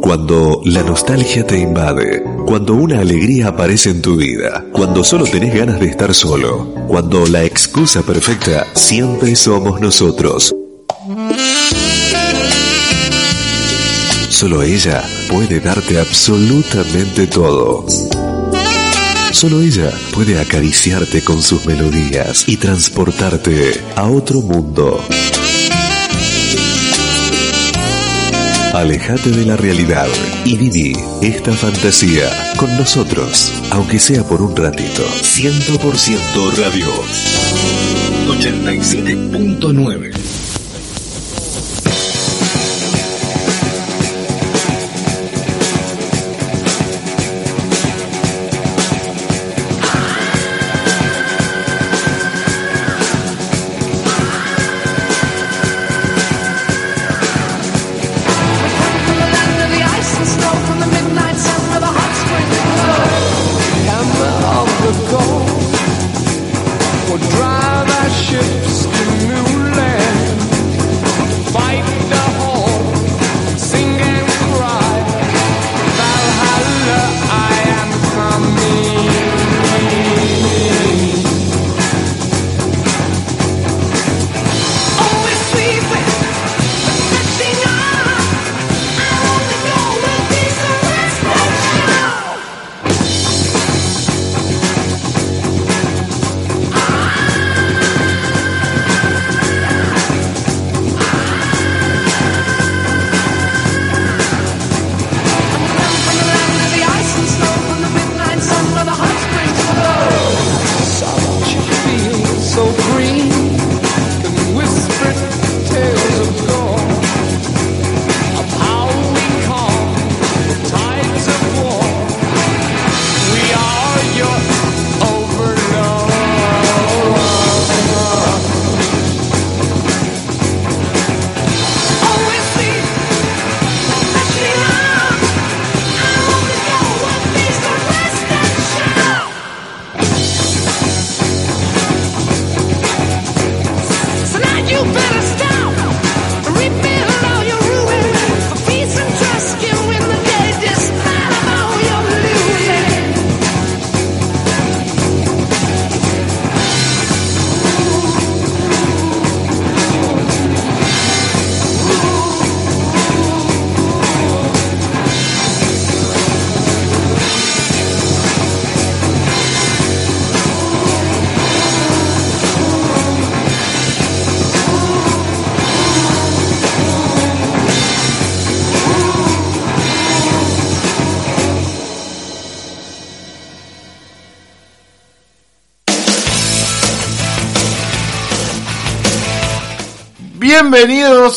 Cuando la nostalgia te invade, cuando una alegría aparece en tu vida, cuando solo tenés ganas de estar solo, cuando la excusa perfecta siempre somos nosotros. Solo ella puede darte absolutamente todo. Solo ella puede acariciarte con sus melodías y transportarte a otro mundo. Alejate de la realidad y viví esta fantasía con nosotros, aunque sea por un ratito. 100% Radio 87.9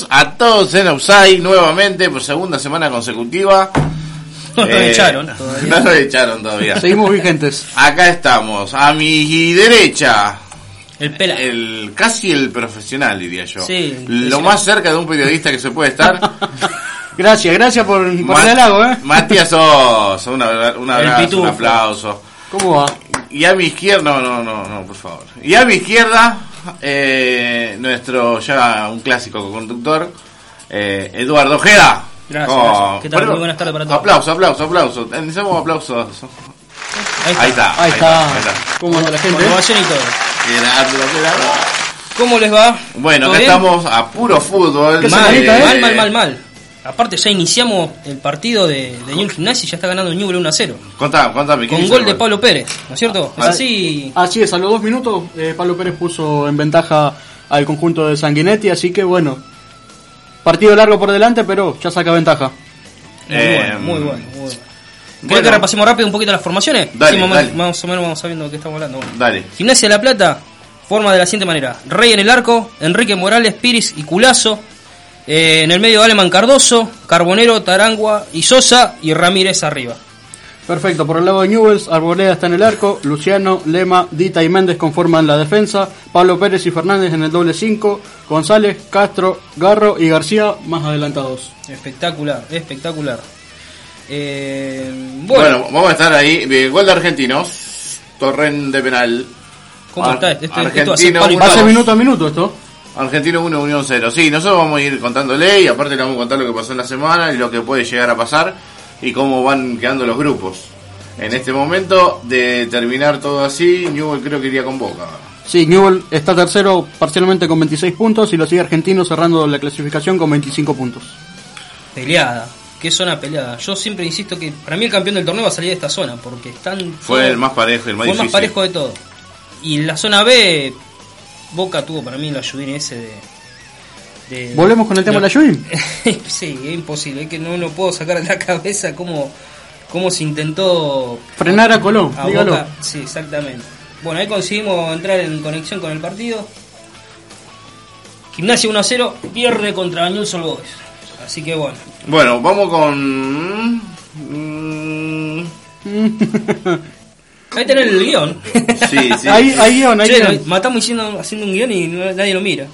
A todos en Upside nuevamente por segunda semana consecutiva. No nos Eh, echaron. No nos echaron todavía. Seguimos vigentes. Acá estamos, a mi derecha, El pela. el casi el profesional diría yo. Sí, Lo más cerca de un periodista que se puede estar. Gracias, gracias por, por el halago, ¿eh? Matías Sosa, un abra- un El abrazo, un aplauso. ¿Cómo va? Y a mi izquierda, no, no, no, no, por favor. Y a mi izquierda, eh, nuestro ya un clásico conductor, eh, Eduardo Ojeda. Gracias, ¿Cómo? gracias. ¿Qué tal? Bueno, Muy buenas tardes para todos. Aplauso, aplauso, aplauso. Necesitamos aplausos. Ahí está. Ahí está. Ahí está. ¿Cómo la gente? Con ovación y todo. Gerardo, Gerardo. ¿Cómo les va? Bueno, estamos a puro fútbol. ¿eh? mal, mal, mal, mal. Aparte ya iniciamos el partido de, de Newell Gimnasia y ya está ganando Newell 1 a 0. Contame, contame. ¿qué Con gol de Pablo Pérez, ¿no es cierto? Es Ah, así. Así es, a los dos minutos eh, Pablo Pérez puso en ventaja al conjunto de Sanguinetti, así que bueno, partido largo por delante, pero ya saca ventaja. Muy Eh, bueno, muy bueno, muy bueno. ¿Querés bueno. que repasemos rápido un poquito las formaciones? Dale, Sí, más, dale. más o menos vamos sabiendo de qué estamos hablando. Bueno. Dale. Gimnasia de la Plata forma de la siguiente manera: Rey en el arco, Enrique Morales, Piris y Culazo. Eh, en el medio Aleman Cardoso, Carbonero, Tarangua y Sosa y Ramírez arriba. Perfecto, por el lado de Newells, Arboleda está en el arco, Luciano, Lema, Dita y Méndez conforman la defensa, Pablo Pérez y Fernández en el doble 5, González, Castro, Garro y García más adelantados. Espectacular, espectacular. Eh, Bueno, bueno, vamos a estar ahí. Eh, Gol de argentinos. Torren de penal. ¿cómo Ar- está? Este, esto palo. minuto a minuto esto. Argentino 1, Unión 0. Sí, nosotros vamos a ir contándole y aparte le vamos a contar lo que pasó en la semana y lo que puede llegar a pasar y cómo van quedando los grupos. En este momento de terminar todo así, Newell creo que iría con Boca. Sí, Newell está tercero parcialmente con 26 puntos y lo sigue Argentino cerrando la clasificación con 25 puntos. Peleada. Qué zona peleada. Yo siempre insisto que para mí el campeón del torneo va a salir de esta zona porque están. Fue el más parejo, el más fue el más parejo de todo. Y en la zona B, Boca tuvo para mí el ayudín ese de. de- ¿Volvemos con el tema no. de la Yui? sí, es imposible. Es que no lo puedo sacar de la cabeza cómo, cómo se intentó Frenar a Colón, a dígalo. Boca. Sí, exactamente. Bueno, ahí conseguimos entrar en conexión con el partido. Gimnasia 1 a 0, pierde contra Newell's Old Boys. Así que bueno. Bueno, vamos con... Ahí tenés el guion. Sí, sí. Ahí, ahí, guion, ahí, Che, guion. matamos haciendo, haciendo un guion y no- nadie lo mira.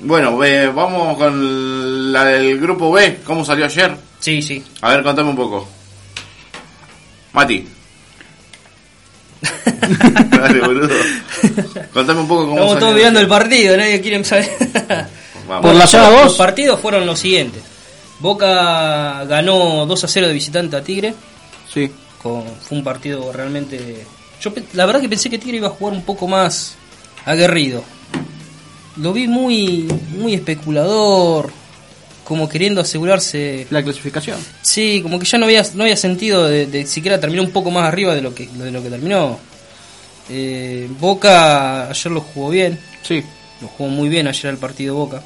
Bueno, eh, vamos con la del grupo B. ¿Cómo salió ayer? Sí, sí. A ver, contame un poco. Mati. Dale, boludo. Contame un poco cómo Estamos salió todos ayer. mirando el partido, nadie quiere saber. Vamos. Por la zona Los 2. partidos fueron los siguientes. Boca ganó 2 a 0 de visitante a Tigre. Sí. Con- fue un partido realmente. Yo la verdad que pensé que Tigre iba a jugar un poco más aguerrido. Lo vi muy, muy especulador, como queriendo asegurarse. La clasificación. Sí, como que ya no había, no había sentido de, de siquiera terminar un poco más arriba de lo que, de lo que terminó. Eh, Boca ayer lo jugó bien, Sí. lo jugó muy bien ayer el partido Boca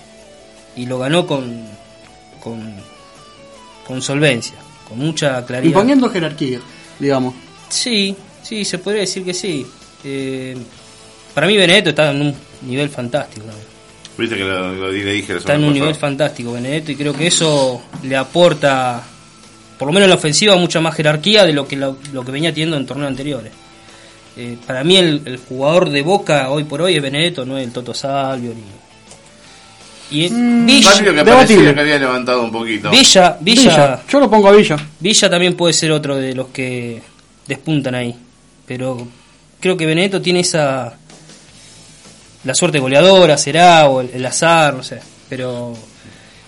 y lo ganó con, con, con solvencia, con mucha claridad. Imponiendo jerarquía, digamos. Sí, sí, se podría decir que sí. Eh, para mí Benedetto está en un nivel fantástico. ¿no? Viste que lo, lo le dije la Está en un nivel fantástico Benedetto y creo que eso le aporta, por lo menos en la ofensiva, mucha más jerarquía de lo que, lo, lo que venía teniendo en torneos anteriores. Eh, para mí el, el jugador de Boca hoy por hoy es Benedetto, no es el Toto Salvio ni... Y Villa, Salvio que parecía que había levantado un poquito. Villa, Villa, Yo lo pongo a Villa. Villa también puede ser otro de los que despuntan ahí. Pero creo que Benedetto tiene esa. La suerte goleadora, será, o el, el azar, no sé. Pero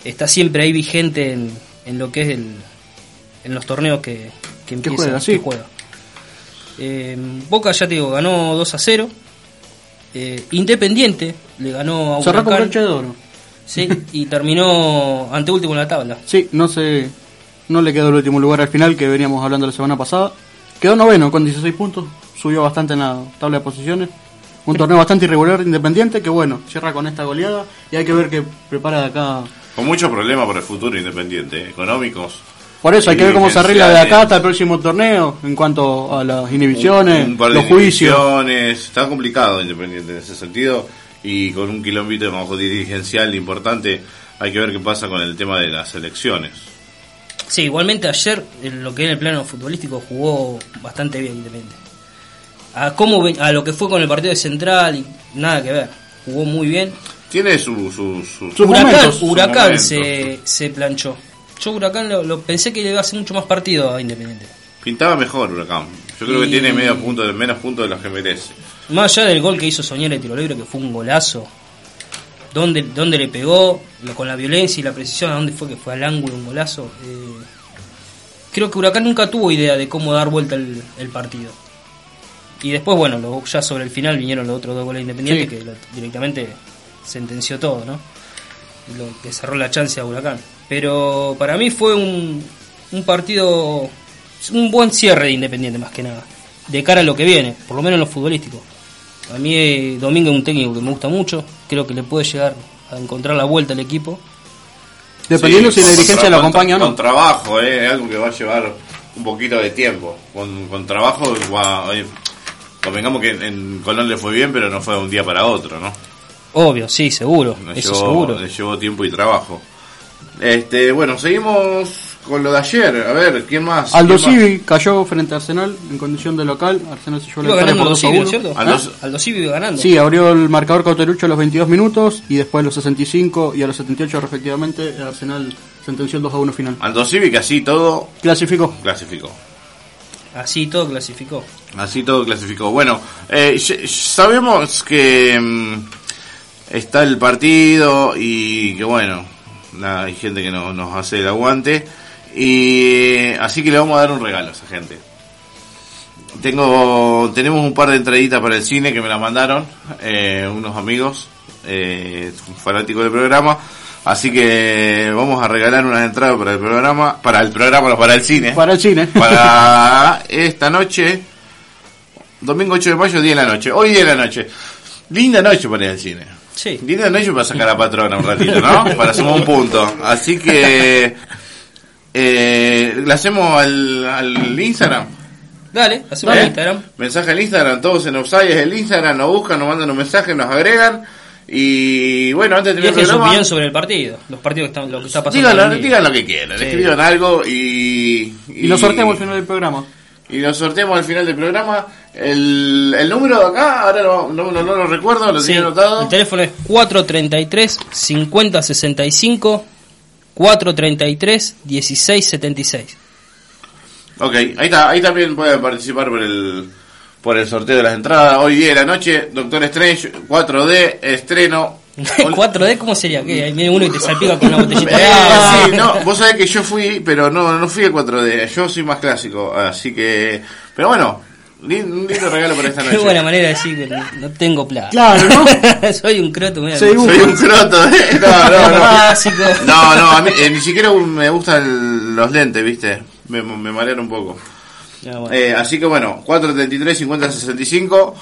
está siempre ahí vigente en, en lo que es el. En los torneos que, que empieza. juega, sí. que juega. Eh, Boca, ya te digo, ganó 2 a 0. Eh, Independiente le ganó a Cerró con Huracán. broche de oro. Sí, y terminó anteúltimo en la tabla. Sí, no se, no le quedó el último lugar al final que veníamos hablando la semana pasada. Quedó noveno con 16 puntos, subió bastante en la tabla de posiciones. Un torneo bastante irregular, independiente, que bueno, cierra con esta goleada y hay que ver qué prepara de acá. Con muchos problemas por el futuro independiente, eh, económicos. Por eso hay que ver cómo se arregla de acá hasta el próximo torneo en cuanto a las inhibiciones, Un- un par de los juicios. inhibiciones. Está complicado Independiente en ese sentido. Y con un manejo dirigencial importante, hay que ver qué pasa con el tema de las elecciones. Sí, igualmente ayer en lo que en el plano futbolístico jugó bastante bien Independiente. A cómo a lo que fue con el partido de Central y nada que ver. Jugó muy bien. Tiene su, su, su- Sus Huracán, momentos, Huracán se, se planchó. Yo Huracán lo, lo pensé que le iba a hacer mucho más partido a Independiente. Pintaba mejor Huracán. Yo creo que tiene medio punto, menos puntos de los que merece. Más allá del gol que hizo Soñera de tiro libre, que fue un golazo. ¿Dónde, dónde le pegó? Con la violencia y la precisión, ¿a dónde fue que fue al ángulo un golazo? Eh, creo que Huracán nunca tuvo idea de cómo dar vuelta el, el partido. Y después, bueno, lo- ya sobre el final vinieron los otros dos goles independientes Sí. que lo- directamente sentenció todo, ¿no? Lo que cerró la chance a Huracán. Pero para mí fue un, un partido, un buen cierre de Independiente más que nada. De cara a lo que viene, por lo menos en lo futbolístico. A mí eh, Domingo es un técnico que me gusta mucho, creo que le puede llegar a encontrar la vuelta al equipo. Dependiendo Sí, si la con dirigencia lo con- acompaña o Con no. trabajo, eh, algo que va a llevar un poquito de tiempo. Con, con trabajo, va- eh, convengamos que en, en Colón le fue bien, pero no fue de un día para otro, ¿no? Obvio, sí, seguro, Le eso llevó, seguro. le llevó tiempo y trabajo. Este, bueno, seguimos con lo de ayer. A ver, ¿quién más? Aldo ¿Quién más? Civi cayó frente a Arsenal en condición de local. Arsenal se llevó la por Aldo 2 a Civi, ¿no 1. es cierto? Aldo- ¿Ah? Aldo Civi iba ganando. Sí, abrió el marcador Cauterucho a los 22 minutos y después a los 65 y a los 78 respectivamente Arsenal sentenció el 2 a 1 final. Aldo Civic, así todo Clasificó. clasificó. Así todo clasificó. Así todo clasificó. Bueno, eh, sabemos que mm, está el partido y que bueno, nada, hay gente que no, nos hace el aguante. Y así que le vamos a dar un regalo a esa gente. Tengo, tenemos un par de entraditas para el cine que me la mandaron eh, unos amigos eh, fanáticos del programa. Así que vamos a regalar unas entradas para el programa, para el programa, no, para el cine. Para el cine. Para esta noche, domingo 8 de mayo, 10 de la noche. Hoy 10 de la noche. Linda noche para ir al cine. Sí. Linda noche para sacar a patrona un ratito, ¿no? Para sumar un punto. Así que, eh, le hacemos al, al Instagram. Dale, hacemos ¿Eh? el Instagram. Mensaje al Instagram, todos en Offside es el Instagram, nos buscan, nos mandan un mensaje, nos agregan. Y bueno, antes de terminar el programa, opinión sobre el partido, los partidos que están, lo que está pasando. digan, en lo- el digan lo que quieran, Sí. escriban algo y, Y lo sorteamos al final del programa. Y lo sorteamos al final del programa. El, el número de acá, ahora no, no, no- no lo recuerdo, lo Sí, tenía anotado. el teléfono es 433 5065 433 1676. Ok, ahí está, ahí también pueden participar por el por el sorteo de las entradas. Hoy día de la noche, Doctor Strange, 4D, estreno. 4D, ¿cómo sería? Ahí viene uno y te salpica con una botellita Eh, sí, no, vos sabés que yo fui, pero no, no fui al 4D, yo soy más clásico, así que... Pero bueno, un lindo regalo para esta Qué noche. buena manera de decir que no, tengo plata. Claro, ¿no? Soy un croto, mira. Sí, Soy un croto, ¿eh? No, no, no. Clásico. No, no, a mí eh, ni siquiera me gustan los lentes, ¿viste? Me, me marean un poco. Ah, bueno. Eh, así que bueno, 433 5065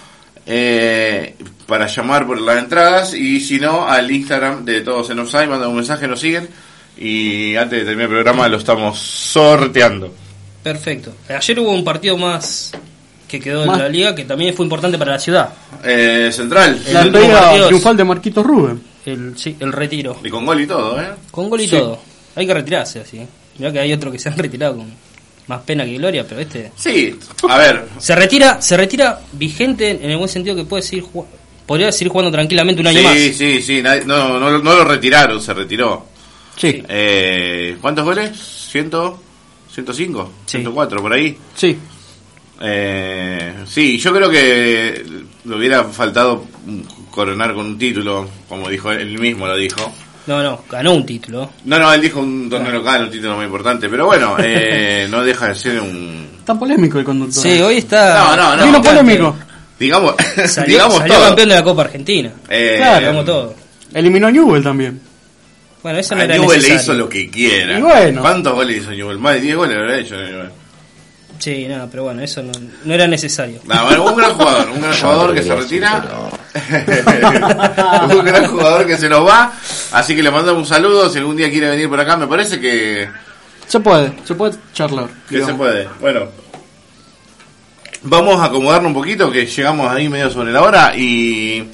eh, para llamar por las entradas y si no al Instagram de todos en Offside, mandan un mensaje, nos siguen y antes de terminar el programa lo estamos sorteando. Perfecto. Ayer hubo un partido más que quedó Más. en la liga que también fue importante para la ciudad. Eh, Central, El La es- triunfal de Marquitos Rubén. El, sí, el retiro. y con gol y todo, ¿eh? Con gol y Sí. todo. Hay que retirarse así. Mirá que hay otros que se han retirado con más pena que gloria, pero este Sí, a ver, se retira, se retira vigente en el buen sentido que puede seguir ju- podría seguir jugando tranquilamente un año sí, más. sí, sí, nadie- no, no, no lo retiraron, se retiró. Sí, Eh, ¿Cuántos goles? ¿100? ¿105? Sí. ¿104 por ahí? sí. Eh, sí, yo creo que le hubiera faltado coronar con un título, como dijo él mismo lo dijo. No, no, ganó un título. No, no, él dijo un torneo local, un título muy importante, pero bueno, eh, no deja de ser un... Tan polémico el conductor. Sí, hoy está No, no, no. Vino polémico. Digamos, Salió, digamos salió todo. campeón de la Copa Argentina. Eh, Claro, Como todo. Eliminó a Newell también. Bueno, eso no a era Newell le hizo lo que quiera. Y bueno. ¿Cuántos goles hizo Newell? Más de 10 goles habrá hecho Newell. Sí, nada, pero bueno, eso no, no era necesario. No, bueno, un gran jugador, un gran jugador que se retira. un gran jugador que se nos va. Así que le mandamos un saludo. Si algún día quiere venir por acá, me parece que, Se puede, se puede charlar. que digamos. se puede. Bueno, vamos a acomodarnos un poquito, que llegamos ahí medio sobre la hora. Y,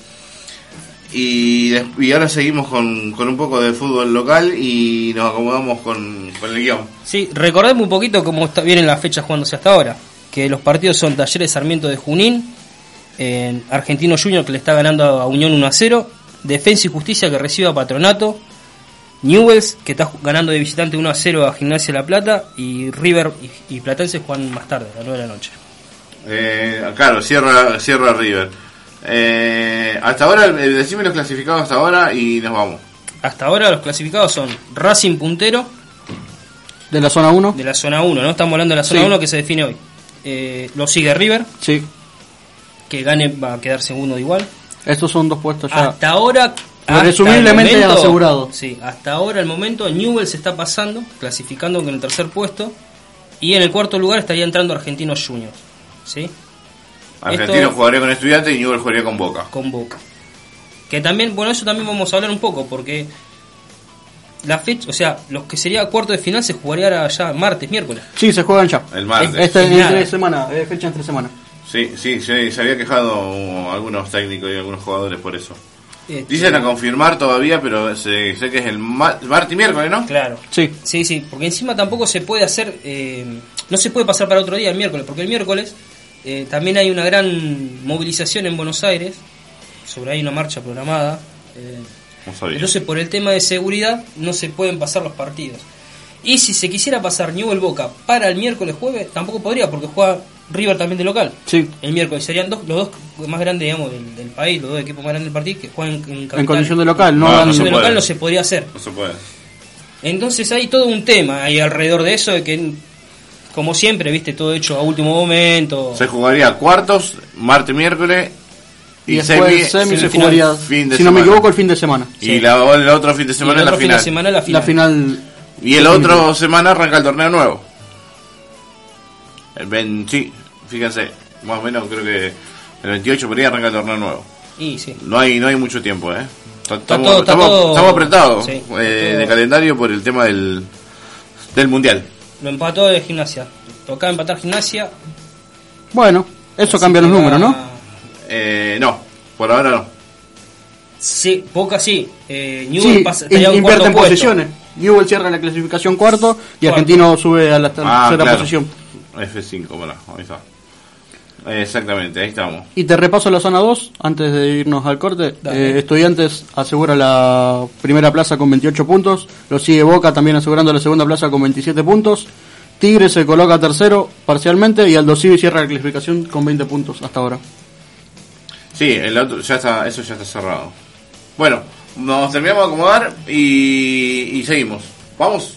y, y ahora seguimos con, con un poco de fútbol local y nos acomodamos con, con el guion. Sí, recordemos un poquito cómo está, vienen las fechas jugándose hasta ahora. Que los partidos son Talleres Sarmiento de Junín, en Argentino Junior que le está ganando a Unión 1 a 0, Defensa y Justicia que recibe a Patronato, Newells que está ganando de visitante 1 a 0 a Gimnasia La Plata y River y, y Platense juegan más tarde, a las 9 de la noche. Eh, claro, cierra, cierra River. Eh, hasta ahora, eh, decime los clasificados hasta ahora y nos vamos. Hasta ahora los clasificados son Racing puntero De la zona 1. de la zona 1, ¿no? Estamos hablando de la zona Sí. 1 que se define hoy. Eh, lo sigue River, Sí. que gane va a quedar segundo igual. Estos son dos puestos ya. Hasta ahora. Presumiblemente hasta el asegurado. Sí, hasta ahora el momento Newell se está pasando, clasificando con el tercer puesto. Y en el cuarto lugar estaría entrando Argentinos Juniors. ¿Sí? Argentino Esto- jugaría con Estudiantes y Newell jugaría con Boca. Con Boca. Que también, bueno, eso también vamos a hablar un poco, porque. La fecha, o sea, los que sería cuarto de final se jugaría ya martes, miércoles. Sí, se juegan ya. El martes. Este es Nada. entre semana, eh, fecha entre semana. Sí, sí, sí, se había quejado algunos técnicos y algunos jugadores por eso. Este, Dicen a confirmar todavía, pero sé, sé que es el ma- martes y miércoles, ¿no? Claro. Sí. Sí, sí, porque encima tampoco se puede hacer, eh, no se puede pasar para otro día el miércoles, porque el miércoles eh, también hay una gran movilización en Buenos Aires, sobre ahí una marcha programada. eh, No sabía. entonces por el tema de seguridad no se pueden pasar los partidos. Y si se quisiera pasar Newell Boca para el miércoles jueves, tampoco podría, porque juega River también de local. Sí. El miércoles serían dos, los dos más grandes, digamos, del, del país, los dos equipos más grandes del partido que juegan en. En condición de local, no, No, En condición de se puede. local no se podría hacer. No se puede. Entonces hay todo un tema ahí alrededor de eso, de que, como siempre, viste, todo hecho a último momento. Se jugaría cuartos, martes, miércoles. y después semi- semi, se jugaría, fin de si no me equivoco, el fin de semana. Y la, el otro fin de Y semana el la final. de semana la final. La final Y el otro semana arranca el torneo nuevo. El 20, sí, fíjense, más o menos creo que el 28 por ahí arranca el torneo nuevo. Y sí. No hay, no hay mucho tiempo, ¿eh? Estamos, todo- está estamos- todo- estamos apretados sí, eh, todo- de calendario por el tema del, del mundial. Lo empató de gimnasia. Tocaba empatar gimnasia. Bueno, eso así cambia los números, ¿no? Eh, no, por ahora no. Sí, Boca sí. Eh, Newell's Sí, pasa, in- invierte cuarto en puesto. posiciones. Newell cierra la clasificación cuarto y Cuarto. Argentino sube a la tercera Ah, claro. posición. F5, bueno, ahí está. Exactamente, ahí estamos. Y te repaso la zona 2 antes de irnos al corte. Eh, estudiantes asegura la primera plaza con 28 puntos. Lo sigue Boca también asegurando la segunda plaza con 27 puntos. Tigre se coloca tercero parcialmente y Aldo Civi cierra la clasificación con 20 puntos hasta ahora. Sí, el otro, ya está, eso ya está cerrado. Bueno, nos terminamos de acomodar y, y seguimos. Vamos.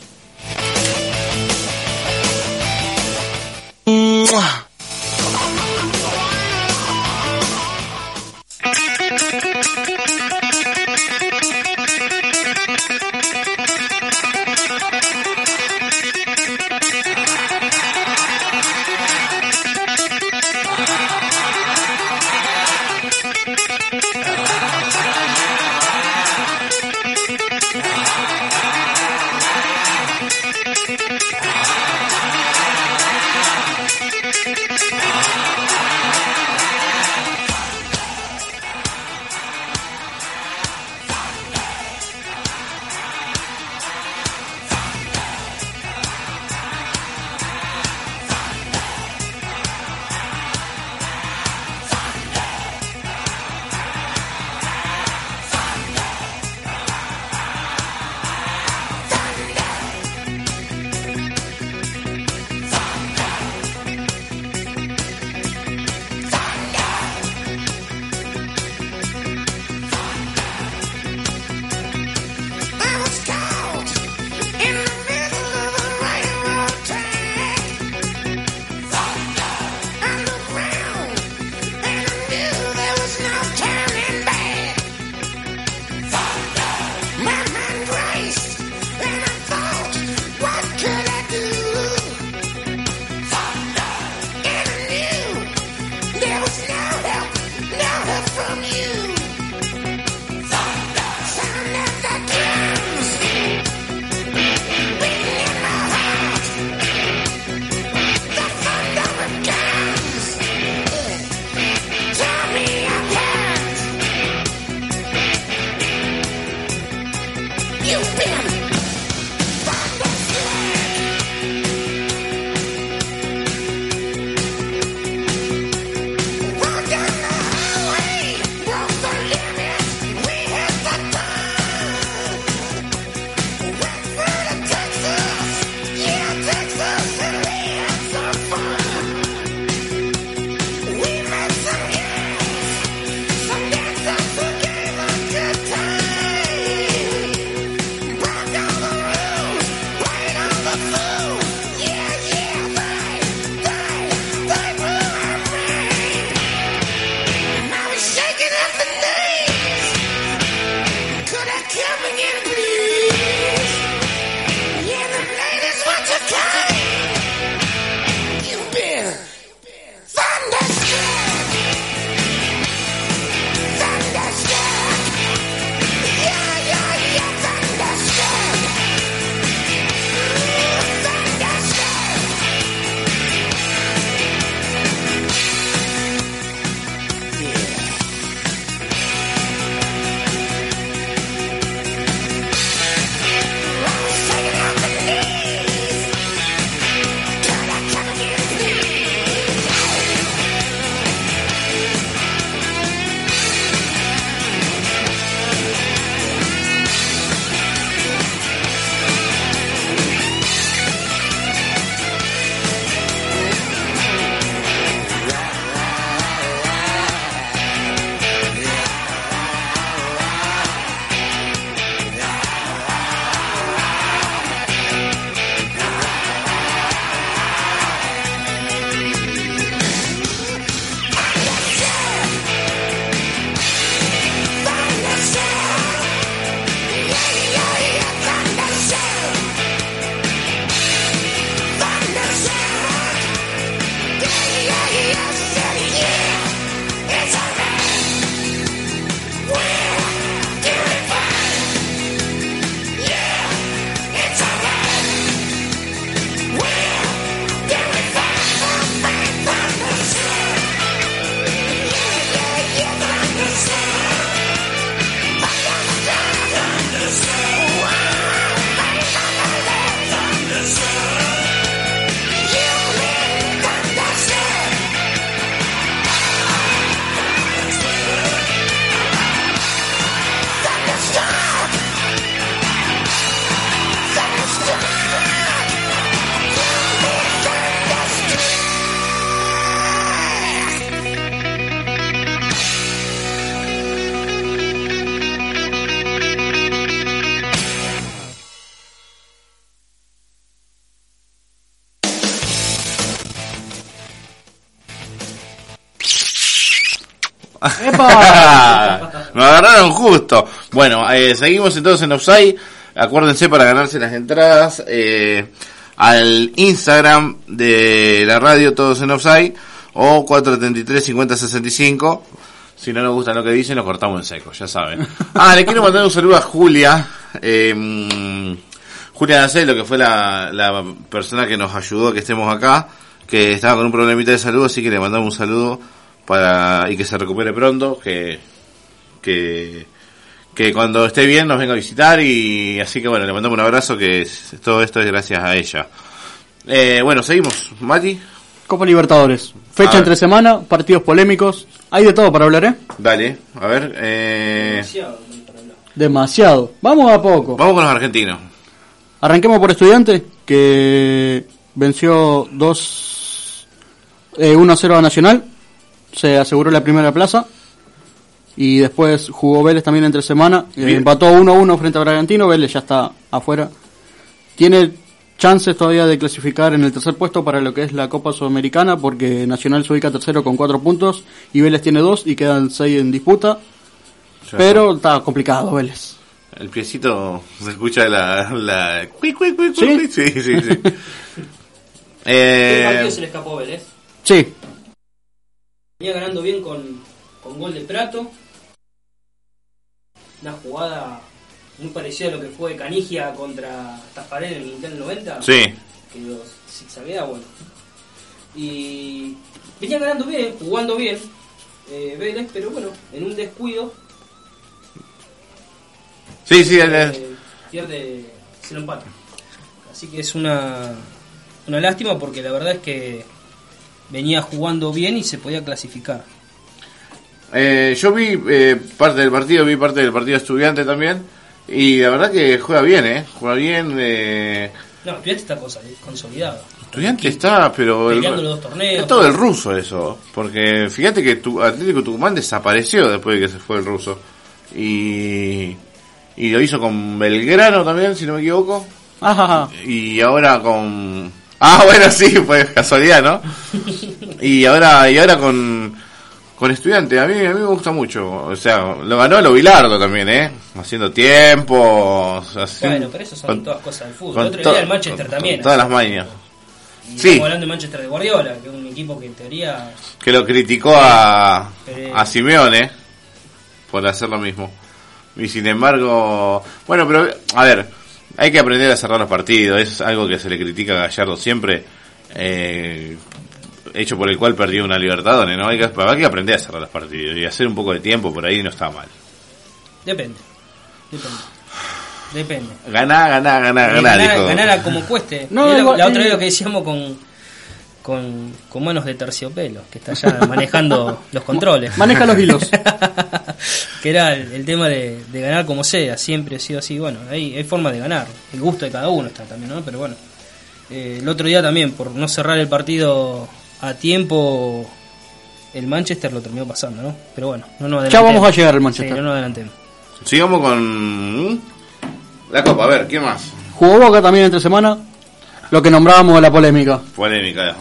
¡Epa! Nos agarraron justo. Bueno, eh, seguimos entonces en Offside. Acuérdense para ganarse las entradas eh, al Instagram de la radio Todos en Offside o 433-5065. Si no nos gusta lo que dicen, lo cortamos en seco, ya saben. Ah, le quiero mandar un saludo a Julia. Eh, Julia Nacelo, que fue la, la persona que nos ayudó a que estemos acá, que estaba con un problemita de salud, así que le mandamos un saludo para y que se recupere pronto, que que que cuando esté bien nos venga a visitar y así que bueno, le mandamos un abrazo que es- todo esto es gracias a ella. Eh, bueno, seguimos, Mati, Copa Libertadores. Fecha entre semana, partidos polémicos. Hay de todo para hablar, ¿eh? dale, a ver, eh, Demasiado. Demasiado. Vamos a poco. vamos con los argentinos. Arranquemos por Estudiante, que venció 2 eh, 1-0 a Nacional. Se aseguró la primera plaza. Y después jugó Vélez también entre semana. eh, Bien. empató 1-1 frente a Bragantino. Vélez ya está afuera. Tiene chances todavía de clasificar en el tercer puesto para lo que es la Copa Sudamericana, porque Nacional se ubica tercero con 4 puntos y Vélez tiene 2 y quedan 6 en disputa. Ya Pero está complicado Vélez. El piecito se escucha la... la... ¿Sí? sí, sí, sí. ¿Qué partido eh, se le escapó a Vélez? Sí, Venía ganando bien con, con gol de Prato. Una jugada muy parecida a lo que fue Canigia contra Tafarel en el Mundial del 90. sí, Que los zigzaguea, bueno. Y venía ganando bien, jugando bien eh, Vélez, pero bueno, en un descuido sí, sí, el- eh, pierde, se lo empata. Así que es una, una lástima porque la verdad es que venía jugando bien y se podía clasificar. Eh, yo vi eh, parte del partido, vi parte del partido estudiante también. Y la verdad que juega bien, ¿eh? Juega bien. Eh, No, Estudiante está cosa- consolidado. estudiante está, pero. el- los dos torneos. es todo el ruso eso. Porque fíjate que tu Atlético Tucumán desapareció después de que se fue el ruso. Y. Y lo hizo con Belgrano también, si no me equivoco. ajá, Y ahora con. Ah, bueno, sí, fue casualidad, ¿no? Y ahora, y ahora con, con estudiante, a mí, a mí me gusta mucho. O sea, lo ganó a lo Bilardo también, ¿eh? Haciendo tiempo. Bueno, pero eso son todas cosas del fútbol. con El otro día el Manchester con- también. con todas las mañas. Y Sí. Estamos hablando de Manchester de Guardiola, que es un equipo que en teoría. Que lo criticó a, Eh. a Simeone por hacer lo mismo. Y sin embargo, bueno, pero a ver, hay que aprender a cerrar los partidos. Es algo que se le critica a Gallardo siempre. Eh, hecho por el cual perdió una Libertadores, ¿no? Hay que, hay que aprender a cerrar los partidos y hacer un poco de tiempo por ahí no está mal. Depende. Depende. Depende. Ganá, ganá, ganá, ganá, ganar, como cueste. No, la, igual- la otra eh. vez lo que decíamos con, con, con manos de terciopelo, que está ya manejando los controles. maneja los hilos. que era el, el tema de, de ganar como sea, siempre ha sido así. Bueno, hay, hay forma de ganar, el gusto de cada uno está también, ¿no? Pero bueno, eh, el otro día también, por no cerrar el partido a tiempo, el Manchester lo terminó pasando, ¿no? Pero bueno, no nos Ya adelantemos. vamos a llegar al Manchester. Sí, no nos adelantemos. Sigamos con la Copa, a ver, ¿quién más? Jugó Boca también entre semana. Lo que nombrábamos la polémica. Polémica.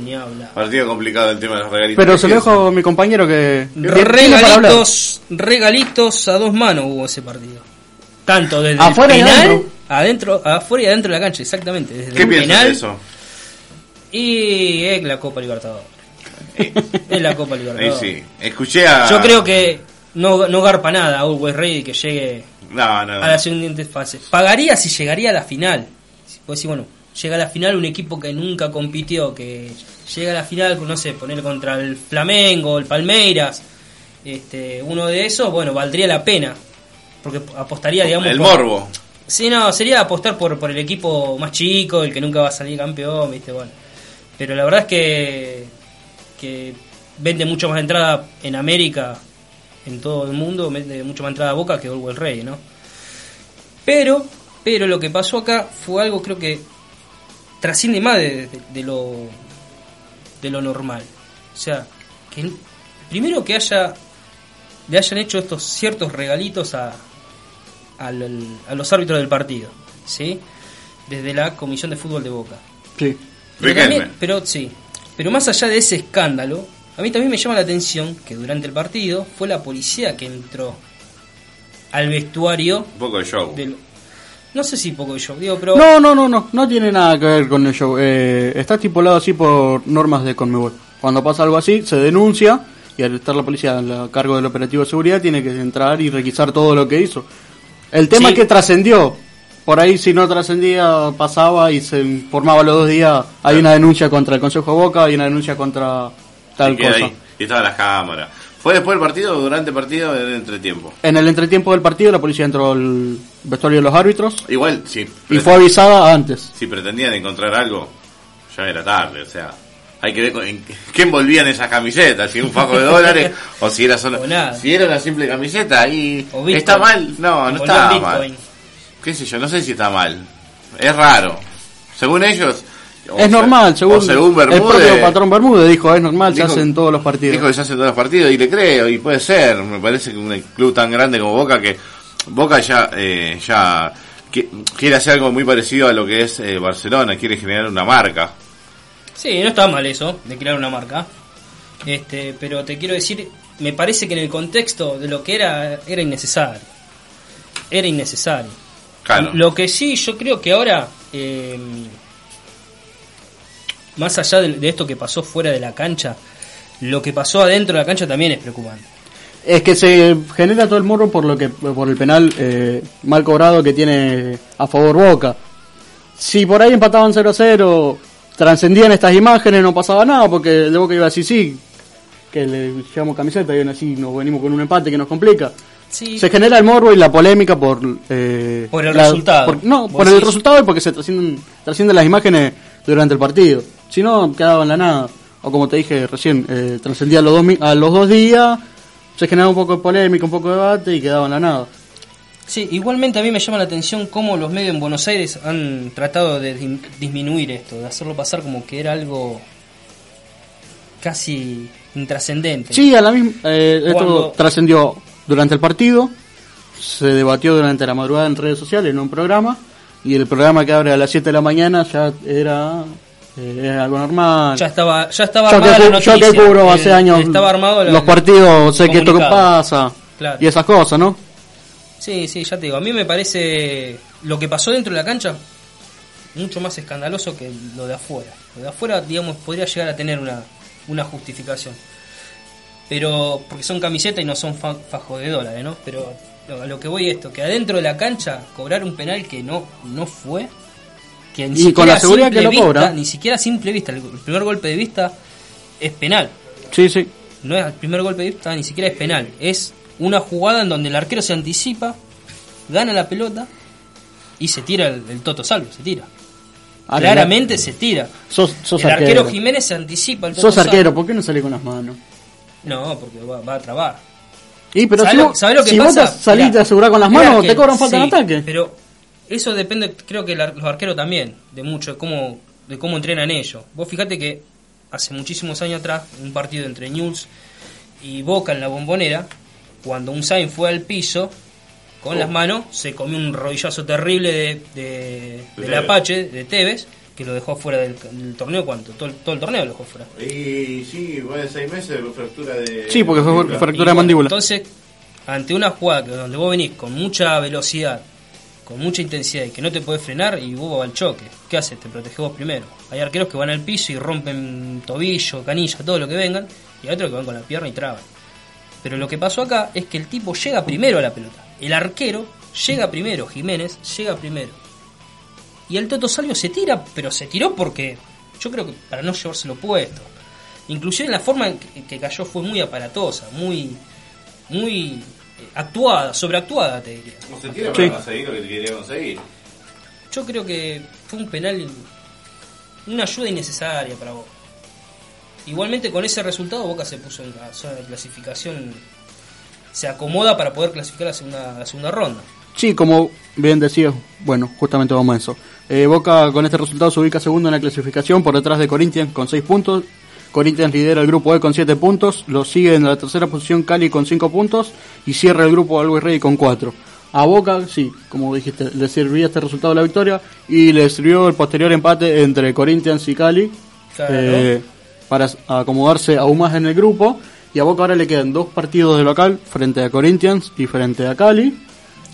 Ni habla. Partido complicado el tema de los regalitos. Pero ¿Qué se lo dejo a mi compañero que. Regalitos, regalitos a dos manos hubo ese partido. Tanto desde Afuera y el penal, adentro. adentro, afuera y adentro de la cancha, exactamente. Desde ¿Qué el piensas penal de eso? y es la Copa Libertadores. es la Copa Ahí Libertadores. sí. Escuché a. Yo creo que no, no garpa nada a Always Ready que llegue No, no. a la siguiente fase. Pagaría si llegaría a la final. Si puedes decir, bueno, llega a la final un equipo que nunca compitió, que llega a la final, no sé, poner contra el Flamengo, el Palmeiras, este, uno de esos, bueno, valdría la pena. Porque apostaría, digamos. El por- morbo. Sí, no, sería apostar por, por el equipo más chico, el que nunca va a salir campeón, viste, bueno. Pero la verdad es que, que vende mucho más entrada en América, en todo el mundo, vende mucho más entrada a Boca que Orwell Rey, ¿no? Pero, pero lo que pasó acá fue algo creo que trasciende más de, de- de lo de lo normal. O sea, que primero que haya le hayan hecho estos ciertos regalitos a, al- a los árbitros del partido, ¿sí? Desde la Comisión de Fútbol de Boca. Sí. Pero, también- pero sí, pero más allá de ese escándalo, A mí también me llama la atención que durante el partido fue la policía que entró al vestuario Un poco de show. del... No sé si poco yo, digo, pero... No, no, no, no, no tiene nada que ver con el show. Eh, está estipulado así por normas de Conmebol. Cuando pasa algo así, se denuncia y al estar la policía a cargo del operativo de seguridad tiene que entrar y requisar todo lo que hizo. El tema Sí. es que trascendió. Por ahí si no trascendía pasaba y se informaba los dos días. Hay una denuncia contra el Consejo de Boca, hay una denuncia contra tal cosa. ahí. Y estaban las cámaras. ¿Fue después del partido o durante el partido en el entretiempo? En el entretiempo del partido la policía entró al vestuario de los árbitros Igual, sí. y fue avisada antes. Si pretendían encontrar algo, ya era tarde, o sea. Hay que ver con- en qué envolvían esas camisetas, si un fajo de dólares o si era solo, O si era una simple camiseta y está mal, no, no O está mal. Qué sé yo, no sé si está mal. Es raro. Según ellos Es normal, según, o según el Bermúdez, propio patrón Bermúdez dijo, es normal, Dijo- se hace en todos los partidos. Dijo que se hace en todos los partidos y le creo, y puede ser. Me parece que un club tan grande como Boca, que Boca ya, eh, ya qui- quiere hacer algo muy parecido a lo que es eh, Barcelona, quiere generar una marca. Sí, no está mal eso, de crear una marca. Este, pero te quiero decir, me parece que en el contexto de lo que era, era innecesario. Era innecesario. Claro. Lo que sí, yo creo que ahora, eh, más allá de, de esto que pasó fuera de la cancha, lo que pasó adentro de la cancha también es preocupante. Es que se genera todo el morro por lo que por el penal eh, mal cobrado que tiene a favor Boca. Si por ahí empataban 0 a 0, trascendían estas imágenes, no pasaba nada, porque de Boca iba así, sí, que le llevamos camiseta y aún así nos venimos con un empate que nos complica. Sí, Se genera el morbo y la polémica por... eh, Por el la- resultado. por- no, por el resultado y porque se trascienden, trascienden las imágenes durante el partido. Si no, quedaba en la nada. O como te dije recién, eh, trascendía a los, dos, a los dos días, se generaba un poco de polémica, un poco de debate y quedaba en la nada. Sí, igualmente a mí me llama la atención cómo los medios en Buenos Aires han tratado de disminuir esto, de hacerlo pasar como que era algo casi intrascendente. Sí, a la misma, eh, esto Cuando- trascendió durante el partido, se debatió durante la madrugada en redes sociales en un programa, y el programa que abre a las 7 de la mañana ya era, eh, era algo normal. Ya estaba, ya estaba Yo armada que, la yo noticia. que cubro El- hace años Estaba armado la- los partidos, sé que esto que pasa Claro. y esas cosas, ¿no? Sí, sí, ya te digo. A mí me parece lo que pasó dentro de la cancha mucho más escandaloso que lo de afuera. Lo de afuera, digamos, podría llegar a tener una, una justificación. Pero, porque son camisetas y no son fa- fajos de dólares, ¿no? Pero a lo que voy es esto, que adentro de la cancha cobrar un penal que no, no fue, que ni Y con la seguridad que lo vista, cobra. Ni siquiera simple vista, el, primer golpe de vista es penal. Sí, sí. No es el primer golpe de vista, ni siquiera es penal. Es una jugada en donde el arquero se anticipa, gana la pelota y se tira el, el Toto Salvo, se tira. Ah, Claramente se tira. Sos, sos el arquero. arquero. Jiménez se anticipa el Toto Sos Salvo. arquero, ¿por qué no sale con las manos? No, porque va, va a trabar. Y pero ¿Sabés si lo, vos, sabés lo que si vos pasa? te salís te asegurás con las manos, arquero, te cobran falta sí, en ataque. Pero eso depende, creo que los arqueros también, de mucho, de cómo, de cómo entrenan ellos. Vos fíjate que hace muchísimos años atrás, un partido entre News y Boca en la bombonera, cuando un Sainz fue al piso, con las manos, se comió un rodillazo terrible de, de- De del. Apache, de Tevez, que lo dejó fuera del, del torneo, ¿cuánto? Todo, el- todo el torneo lo dejó fuera. Y sí, fue de seis meses de fractura de. Sí, porque fue mandíbula. fractura de bueno, mandíbula. Entonces, ante una jugada donde vos venís con mucha velocidad, con mucha intensidad y que no te podés frenar y vos vas al choque, ¿qué haces? Te proteges vos primero. Hay arqueros que van al piso y rompen tobillo, canilla, todo lo que vengan, y hay otros que van con la pierna y traban. Pero lo que pasó acá es que el tipo llega primero a la pelota. El arquero llega primero, Jiménez llega primero. Y el Toto Salvio se tira, pero se tiró porque yo creo que para no llevárselo puesto. Inclusive la forma en que, cayó fue muy aparatosa, muy muy actuada, sobreactuada te diría. No se tira Sí. para conseguir lo que quería conseguir. Yo creo que fue un penal, una ayuda innecesaria para Boca. Igualmente con ese resultado Boca se puso en la zona de clasificación, se acomoda para poder clasificar a la segunda, la segunda ronda. Sí, como bien decías, bueno, justamente vamos a eso. Eh, Boca con este resultado se ubica segundo en la clasificación por detrás de Corinthians con 6 puntos. Corinthians lidera el grupo E con 7 puntos, lo sigue en la tercera posición Cali con 5 puntos y cierra el grupo Always Ready con 4. A Boca, sí, como dijiste, le servía este resultado la victoria y le sirvió el posterior empate entre Corinthians y Cali. Claro. Eh, para acomodarse aún más en el grupo. Y a Boca ahora le quedan dos partidos de local frente a Corinthians y frente a Cali,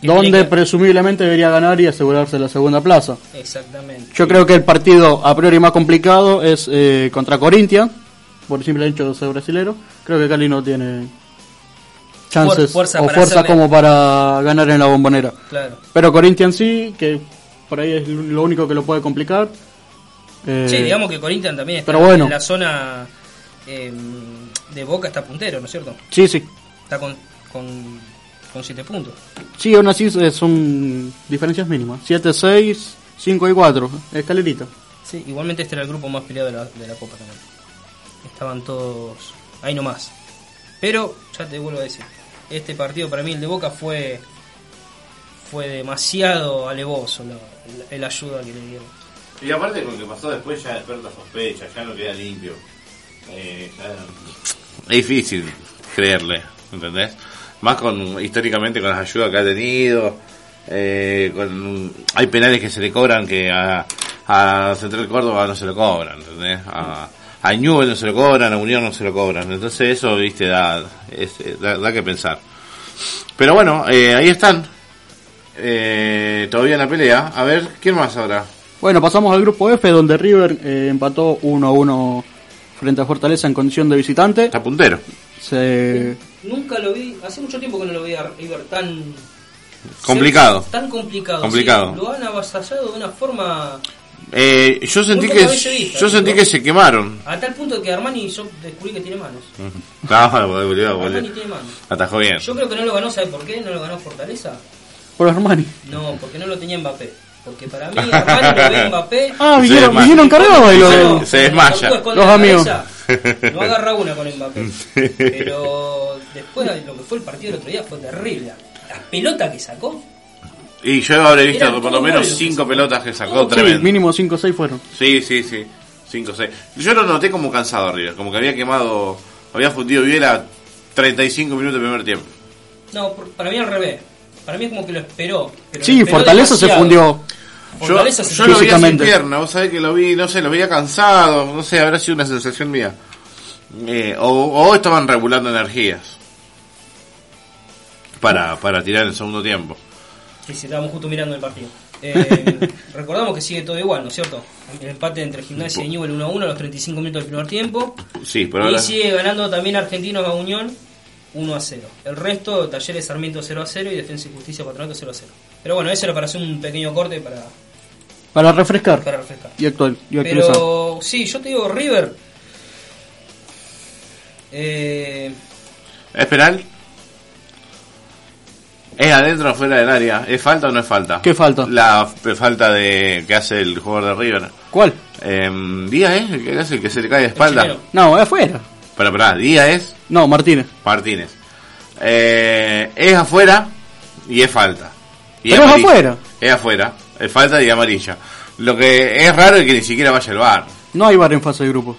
donde presumiblemente debería ganar y asegurarse la segunda plaza. Exactamente. Yo creo que el partido a priori más complicado es eh, contra Corinthians, por simple hecho de ser brasilero. Creo que Cali no tiene chances fuerza o para fuerza hacerle- como para ganar en la bombonera. Claro. Pero Corinthians sí, que por ahí es lo único que lo puede complicar. Eh, Sí, digamos que Corinthians también está pero bueno. en la zona eh, de Boca, está puntero, ¿no es cierto? Sí, sí. Está con, con, con siete puntos. Sí, aún así eh, son diferencias mínimas. 7, 6, 5 y 4. Escalerita. Sí, igualmente este era el grupo más peleado de la, de la Copa también. Estaban todos ahí nomás. Pero, ya te vuelvo a decir, este partido para mí, el de Boca, fue fue demasiado alevoso la, el ayuda que le dieron. Y aparte con lo que pasó después ya desperta sospecha, ya no queda limpio. Eh, Es difícil creerle, ¿entendés? Más con históricamente con las ayudas que ha tenido. eh, con, hay penales que se le cobran que a, Central Córdoba no se lo cobran, ¿entendés? A Newell no se lo cobran, a Unión no se lo cobran. Entonces eso, viste, da, es- eh, da, da que pensar. Pero bueno, eh, ahí están. Eh, todavía en la pelea. A ver, ¿quién más ahora? Bueno, pasamos al grupo F, donde River eh, empató 1 a 1 frente a Fortaleza en condición de visitante. Está puntero. Se, Nunca lo vi, hace mucho tiempo que no lo veía a River tan... Complicado. Tan complicado. Complicado. sí. lo han avasallado de una forma... Eh, yo sentí que yo sentí ¿no? que se quemaron. A tal punto que Armani yo descubrí que tiene manos. No, boludo, boludo. Armani tiene manos. Atajó bien. Yo creo que no lo ganó, ¿sabe por qué? ¿No lo ganó Fortaleza? por Armani. No, porque no lo tenía Mbappé. Porque para mí Armani lo ve Mbappé. Ah, vinieron, cargados Se- de- se desmaya. Los amigos. No agarra una con Mbappé. Pero después lo que fue el partido el otro día fue terrible. La pelota que sacó. Y yo habré visto Eran por lo menos goles, cinco pelotas que sacó. Sí, tremendo. mínimo 5 o 6 fueron. Sí, sí, sí. 5 6. Yo lo noté como cansado arriba, como que había quemado, había fundido Viera 35 minutos del primer tiempo. No, por- para mí al revés. Para mí es como que lo esperó. pero lo Sí, esperó Fortaleza se demasiado. fundió. Yo, Fortaleza se yo lo vi sin Físicamente. pierna, vos sabés que lo vi, no sé, lo veía cansado, no sé, habrá sido una sensación mía. Eh, o, o estaban regulando energías para, para tirar el segundo tiempo. Sí, sí, estábamos justo mirando el partido. Eh, recordamos que sigue todo igual, ¿no es cierto? El empate entre Gimnasia y Newell 1 a 1 a los 35 minutos del primer tiempo. Sí, por y ahora. sigue ganando también Argentinos a Unión 1 a 0. El resto, Talleres Sarmiento 0 a 0 y Defensa y Justicia Patronato 0 a 0. Pero bueno, eso era para hacer un pequeño corte para, Para refrescar para refrescar. y actual y actualizar. Pero sí, yo te digo, River. Eh, ¿Es penal? ¿Es adentro o fuera del área? ¿Es falta o no es falta? ¿Qué falta? La falta de que hace el jugador de River. ¿Cuál? Eh, Díaz es el que hace el que se le cae de espalda. No, es afuera. Pero, pará, Díaz es No, Martínez. Martínez. Eh, es afuera y es falta. Y Pero es amarilla. afuera. Es afuera. Es falta y amarilla. Lo que es raro es que ni siquiera vaya al bar. No hay bar en fase de grupo.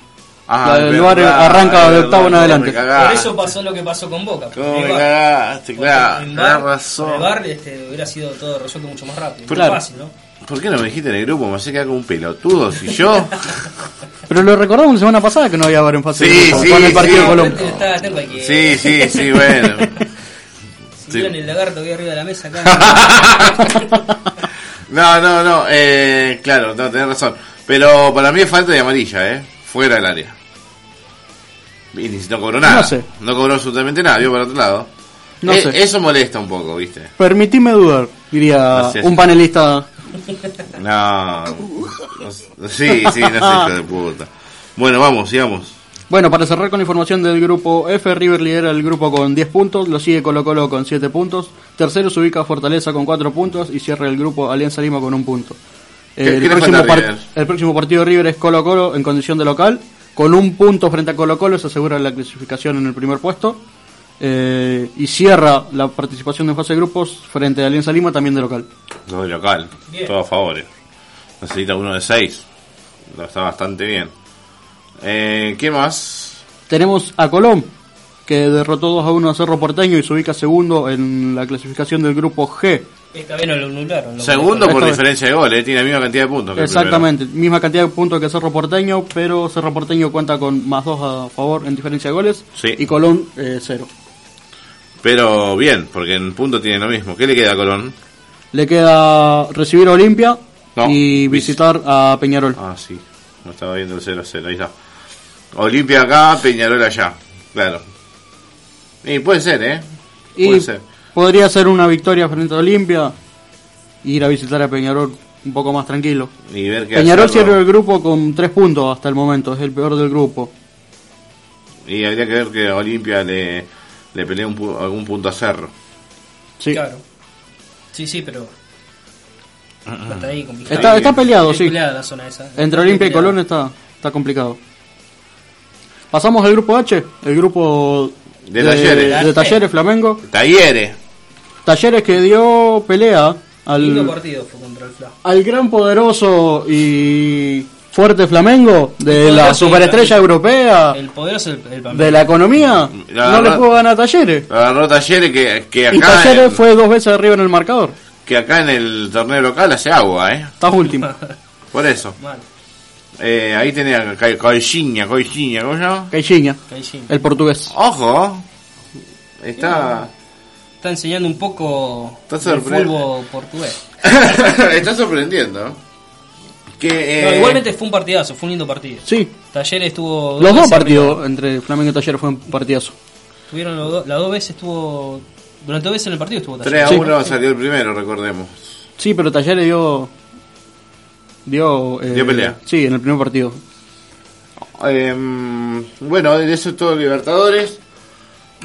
Ah, VAR verdad, arranca de octavo en adelante. por eso pasó lo que pasó con Boca. ¿Cómo El me cagaste? Claro, en VAR, razón. El bar este, hubiera sido todo resuelto mucho más rápido. Claro. fácil, ¿no? ¿Por qué no me dijiste en el grupo? Me hace quedar como un pelotudo. Si yo. Pero lo recordamos la semana pasada que no había bar en fase Sí, de grupo. sí, con el partido sí. de Colombia. Está, está. Sí, sí, sí, bueno. Si Sí. vieran el lagarto que hay arriba de la mesa acá. No, no, no. Eh, claro, no, tenés razón. Pero para mí es falta de amarilla, ¿eh? Fuera del área. Y no cobró nada. No sé. No cobró absolutamente nada, vio para otro lado. No sé. Eso molesta un poco, ¿viste? Permitime dudar, diría No sé. un panelista. No. no sí, sí, no sé, hijo de puta. Bueno, vamos, sigamos. Bueno, para cerrar con la información del grupo F, River lidera el grupo con 10 puntos, lo sigue Colo Colo con 7 puntos, tercero se ubica Fortaleza con 4 puntos y cierra el grupo Alianza Lima con un punto. ¿Qué- el, qué próximo el próximo partido de River es Colo Colo en condición de local, con un punto frente a Colo Colo se asegura la clasificación en el primer puesto eh, y cierra la participación en fase de grupos frente a Alianza Lima también de local. Dos de local. Bien. Todo a favor. Necesita uno de seis. Lo está bastante bien. Eh, ¿Qué más? Tenemos a Colón, que derrotó 2 a 1 a Cerro Porteño y se ubica segundo en la clasificación del grupo G Esta vez no lo anularon. lo Segundo por Esta vez. diferencia de goles, tiene la misma cantidad de puntos. que el Exactamente, misma cantidad de puntos que Cerro Porteño, pero Cerro Porteño cuenta con más dos a favor en diferencia de goles Sí. y Colón eh, cero. Pero bien, porque en punto tiene lo mismo. ¿Qué le queda a Colón? Le queda recibir a Olimpia No, y vis- visitar a Peñarol. Ah, sí, no estaba viendo el 0 a 0, ahí está. Olimpia acá, Peñarol allá, claro. Y puede ser, ¿eh? Puede y ser. Podría ser una victoria frente a Olimpia e ir a visitar a Peñarol un poco más tranquilo. Y ver qué Peñarol cierra el grupo con tres puntos hasta el momento, es el peor del grupo. Y habría que ver que Olimpia le, le pelee un pu- algún punto a Cerro. Sí. Claro. Sí, sí, pero. Está ahí complicado. Está, está peleado, sí. peleada la zona esa. Entre Olimpia y. Colón está, está complicado. Pasamos al grupo H, el grupo De Talleres. de Talleres Flamengo. Talleres. Talleres que dio pelea al, partido fue contra el Fla. al gran poderoso y fuerte Flamengo de la y superestrella el- europea El poderoso el, el de la economía. La no le pudo ganar a Talleres. Agarró Talleres que, que Y acá, Talleres en, fue dos veces arriba en el marcador. que acá en el torneo local hace agua, ¿eh? Está último. Por eso. Mal. Eh, ahí tenía Ca- Coisinha, Coisinha, ¿cómo se llama? Caixinha, Caixin. el portugués. Ojo. Está... Está enseñando un poco el fútbol portugués. está sorprendiendo. Que, No, eh, igualmente fue un partidazo, fue un lindo partido. Sí, Talleres estuvo. los dos partidos arriba. entre Flamengo y Talleres fue un partidazo. Tuvieron los dos- las dos veces estuvo. Durante dos veces en el partido estuvo 3 a Talleres. 1 salió el primero, recordemos. Sí, pero Talleres dio. Dio, eh, Dio pelea. Sí, en el primer partido. Em, bueno, de eso es todo Libertadores.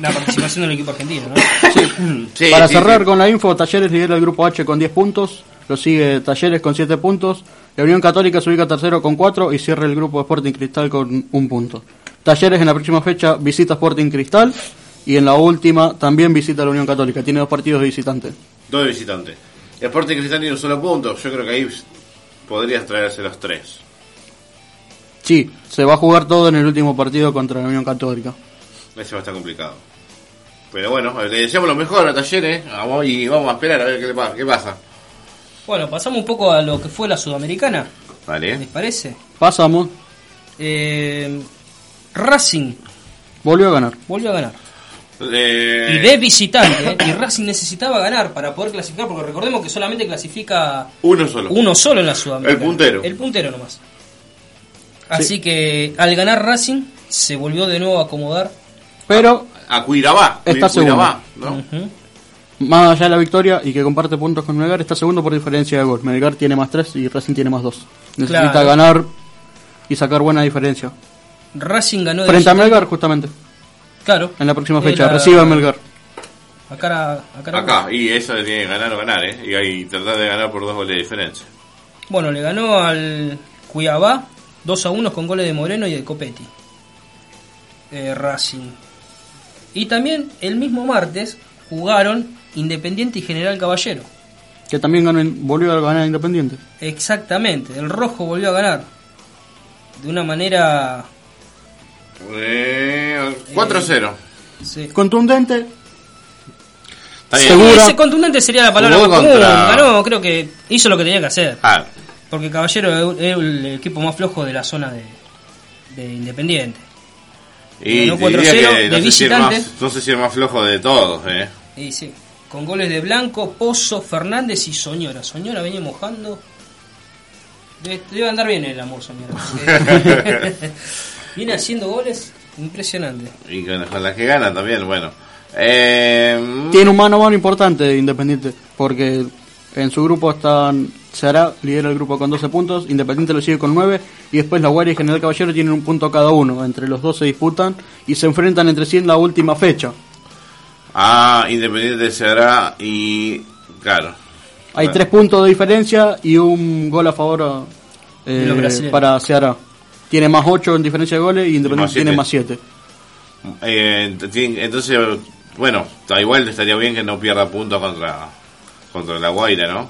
La participación del equipo argentino, ¿no? Sí, Para sí, cerrar sí. con la info, Talleres lidera el grupo H con 10 puntos. Lo sigue Talleres con 7 puntos. La Unión Católica se ubica tercero con 4 y cierra el grupo Sporting Cristal con un punto. Talleres en la próxima fecha visita Sporting Cristal y en la última también visita a la Unión Católica. Tiene dos partidos de visitante. Dos visitantes. Sporting Cristal tiene un solo punto. Yo creo que ahí podrías traerse los tres. Sí, se va a jugar todo en el último partido contra la Unión Católica. Ese va a estar complicado. Pero bueno, le deseamos lo mejor a Talleres vamos, y vamos a esperar a ver qué, le pasa, qué pasa. Bueno, pasamos un poco a lo que fue la Sudamericana, ¿les Vale. parece? Pasamos, Eh, Racing volvió a ganar. volvió a ganar. Eh, Y de visitante, ¿eh? y Racing necesitaba ganar para poder clasificar, porque recordemos que solamente clasifica uno solo. uno solo en la Sudamericana. El puntero. El puntero nomás. Así que al ganar Racing, se volvió de nuevo a acomodar. Pero A Cuirabá. Está Cuirabá, más allá de la victoria y que comparte puntos con Melgar, está segundo por diferencia de gol. Melgar tiene más 3 y Racing tiene más 2. Necesita Claro. ganar y sacar buena diferencia. Racing ganó de Frente a. Melgar, justamente, Claro. en la próxima fecha. la- Recibe a Melgar. A cara, a cara- Acá, y eso le tiene que ganar o ganar, ¿eh? Y ahí tratar de ganar por dos goles de diferencia. Bueno, le ganó al Cuiabá 2 a 1 con goles de Moreno y de Copetti. Eh, Racing. Y también el mismo martes jugaron Independiente y General Caballero. Que también ganó, volvió a ganar Independiente. Exactamente, el rojo volvió a ganar. De una manera. Eh, 4-0. sí. Contundente, Está bien. Segura. Ese contundente sería la palabra más común. Ganó, creo que hizo lo que tenía que hacer. Ah, Porque Caballero es el equipo más flojo de la zona de, de Independiente. Y diría 4-0 que no de sé, si el más, no sé si el más flojo de todos, ¿eh? Y sí, con goles de Blanco, Pozo, Fernández y Soñora. Soñora venía mojando. Debe, debe andar bien el amor, Soñora. Viene haciendo goles impresionantes. Y con, con las que ganan también, bueno. Eh, tiene un mano a mano importante de Independiente. Porque en su grupo están. Ceará lidera el grupo con 12 puntos, Independiente lo sigue con 9 y después la Guardia y General Caballero tienen un punto cada uno. Entre los dos se disputan y se enfrentan entre sí en la última fecha. Ah, Independiente se hará y. Claro. Hay Bueno. tres puntos de diferencia y un gol a favor eh, para Ceará. Tiene más 8 en diferencia de goles y Independiente más tiene más 7. Eh, entonces, bueno, está igual estaría bien que no pierda puntos contra, contra la Guaira, ¿no?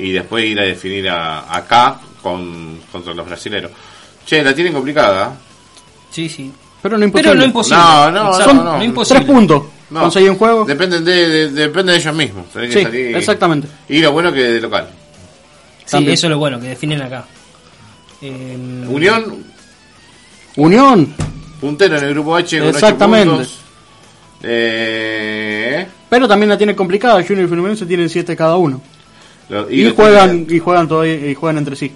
Y después ir a definir a, acá con, contra los brasileros. Che, la tienen complicada. Sí, sí. Pero no imposible. Pero no imposible. No, no, Exacto, no, no. imposible. Tres puntos. No, conseguir un juego. Dependen de, de- depende de ellos mismos. Tenés que Sí, salir- exactamente. Y lo bueno que de local. Sí, También. eso es lo bueno, que definen acá. Eh, Unión, Unión, puntero en el grupo H con Exactamente. puntos. Eh, pero también la tiene complicada. Junior y Fluminense tienen 7 cada uno. Y, juegan y juegan todavía y juegan entre sí.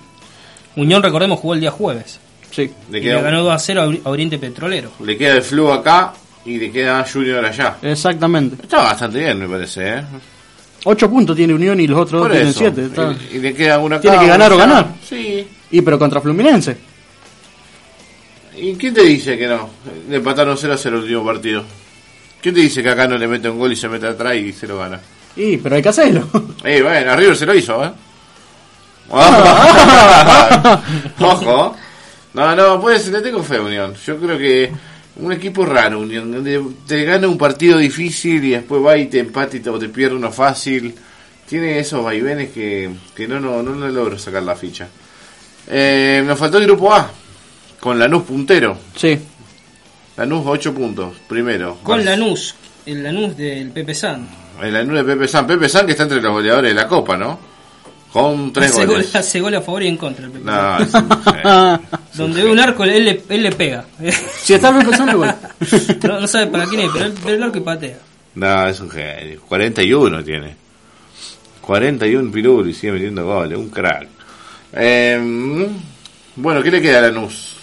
Unión, recordemos, jugó el día jueves. Sí. Le Y queda, le ganó 2 a 0 a Ori- a Oriente Petrolero. le queda el flu acá y le queda Junior allá. Exactamente. Está bastante bien, me parece, ¿eh? 8 puntos tiene Unión y los otros Por dos tienen eso. 7. Y, y le queda una. Tiene que ganar o ganar. Sí. Y pero contra Fluminense. ¿Y quién te dice que no? Le empataron 0 a 0 el último partido. ¿Quién te dice que acá no le mete un gol y se mete atrás y se lo gana? Y pero hay que hacerlo. Eh, bueno, a River se lo hizo, ¿eh? Ojo. No, no, puede ser, le tengo fe a Unión. Yo creo que un equipo raro, Unión, donde te gana un partido difícil y después va y te empata y te, o te pierde uno fácil. Tiene esos vaivenes que, que no, no, no le logro sacar la ficha. Eh, nos faltó el grupo A, con Lanús puntero. Sí. Lanús 8 puntos, primero. Con Lanús, el Lanús del Pepe San. El Lanús de Pepe San. Pepe San que está entre los goleadores de la Copa, ¿no? Con tres Hace gol, goles. hace gol a favor y en contra el Pepe No, San. es un genio. Donde ve un arco, él le, él le pega. Si está Luis Pesano, igual. no, no sabe para quién es, pero él ve el arco y patea. No, es un genio. 41 tiene. 41 Pirul y sigue metiendo goles. Un crack. Eh, bueno, ¿qué le queda a Lanús?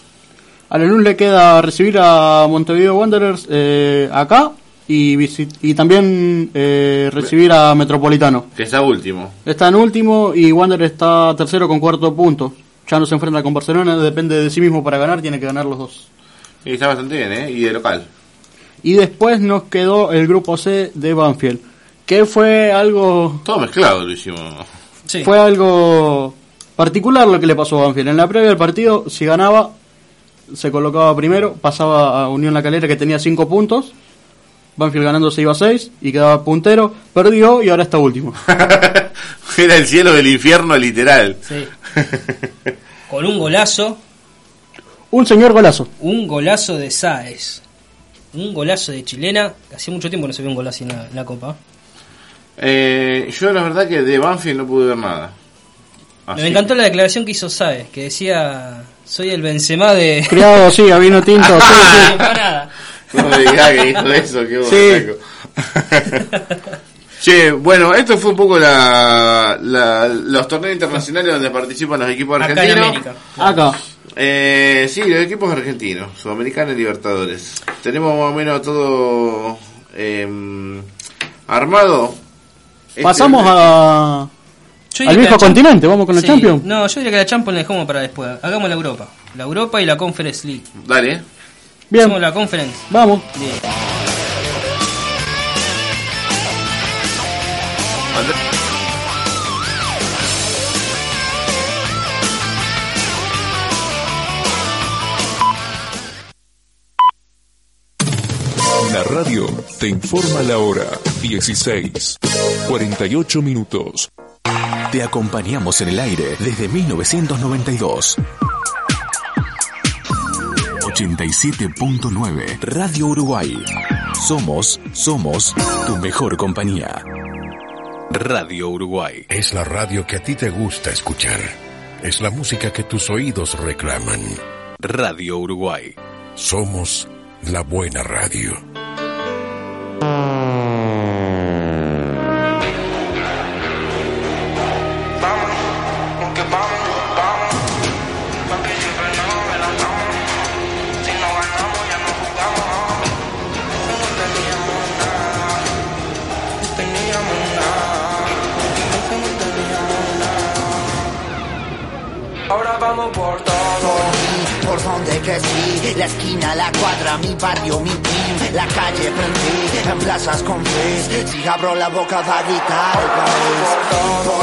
A la luz le queda recibir a Montevideo Wanderers eh, acá y, visit- y también eh, recibir a Metropolitano. Que está último. Está en último y Wanderers está tercero con cuarto punto. Ya no se enfrenta con Barcelona, depende de sí mismo para ganar, tiene que ganar los dos. Y está bastante bien, ¿eh? Y de local. Y después nos quedó el grupo C de Banfield, que fue algo Todo mezclado lo hicimos. Sí. fue algo particular lo que le pasó a Banfield. En la previa del partido, si ganaba, se colocaba primero, pasaba a Unión La Calera que tenía 5 puntos. Banfield ganando se iba a 6 y quedaba puntero, perdió y ahora está último. Era el cielo del infierno literal. Sí. Con un golazo, Un señor golazo. un golazo de Sáez. Un golazo de chilena. Hacía mucho tiempo que no se vio un golazo en la, en la Copa. Eh, yo la verdad que de Banfield no pude ver nada. Así Me encantó la declaración que hizo Sáez, que decía, soy el Benzema de... Criado, sí, a vino tinto. sí, sí. No, nada. No me digas que dijo eso, qué Sí. borracho. Che, bueno, esto fue un poco la, la- los torneos internacionales donde participan los equipos Acá en argentinos. América. Acá. Eh, sí, los equipos argentinos, Sudamericana y Libertadores. Tenemos más o menos todo eh, armado. Este- Pasamos a, al viejo continente, vamos con la Sí. Champions. No, yo diría que la Champions la dejamos para después. Hagamos la Europa. La Europa y la Conference League. Dale. Bien, Hacemos la Conference. vamos. Bien. La radio te informa la hora 16, 48 minutos. Te acompañamos en el aire desde 1992. 87.9 Radio Uruguay. Somos, somos tu mejor compañía. Radio Uruguay. Es la radio que a ti te gusta escuchar. Es la música que tus oídos reclaman. Radio Uruguay. Somos la buena radio. La esquina, la cuadra, mi barrio, mi team, la calle prendí, en plazas con frizz, si abro la boca va a gritar el país,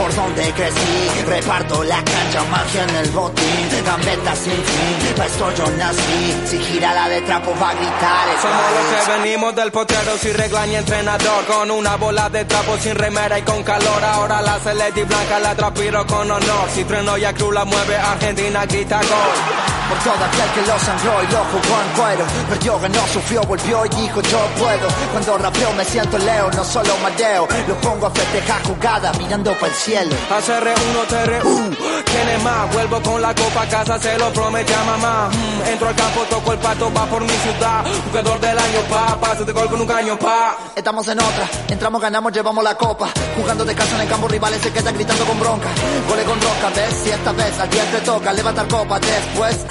por mí, crecí, reparto la cancha, magia en el botín, gambeta sin fin, pa' esto yo nací, si gira la de trapo va a gritar el Somos los que venimos del potrero sin regla ni entrenador. Con una bola de trapo sin remera y con calor. Ahora la celeste blanca la transpiro con honor. Si trueno y a cruz la mueve Argentina grita gol por todo aquel que lo sangró y lo jugó en cuero. Perdió, ganó, sufrió, volvió y dijo yo puedo. Cuando rapeo me siento leo, no solo madeo. Lo pongo a festejar jugada mirando para el cielo. ACR1, TRU, ¿quién es más? Vuelvo con la copa a casa, se lo promete a mamá. Mm, entro al campo, toco el pato, va por mi ciudad. Jugador del año, pa, pase de gol con un caño, pa. Estamos en otra, entramos, ganamos, llevamos la copa. Jugando de casa en el campo, rivales se quedan gritando con bronca. Gole con roca, ves, si esta vez al día te toca levantar copa, después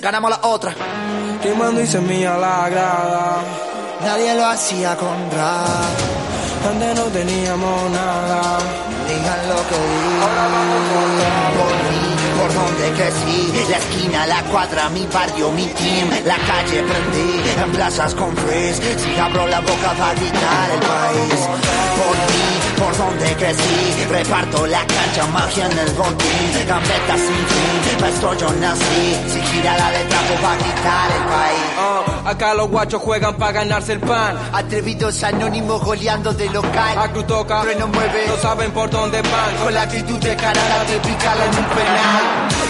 ganamos la otra. Quemando y semilla la grada. Nadie lo hacía con rap. Antes no teníamos nada. Digan lo que digan. Por donde crecí. La esquina, la cuadra, mi barrio, mi team. La calle prendí, en plazas con freeze. Si abro la boca va a gritar el país. Por mí, por donde crecí. Reparto la cancha, magia en el botín. Gambeta sin fin, pa' esto yo nací. Si gira la letra, pues va a gritar el país. Ah, acá los guachos juegan para ganarse el pan. Atrevidos anónimos goleando de local. A toca, Freno mueve. no saben por dónde van. Con la actitud de carada de picarla en un penal. Bye.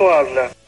Quién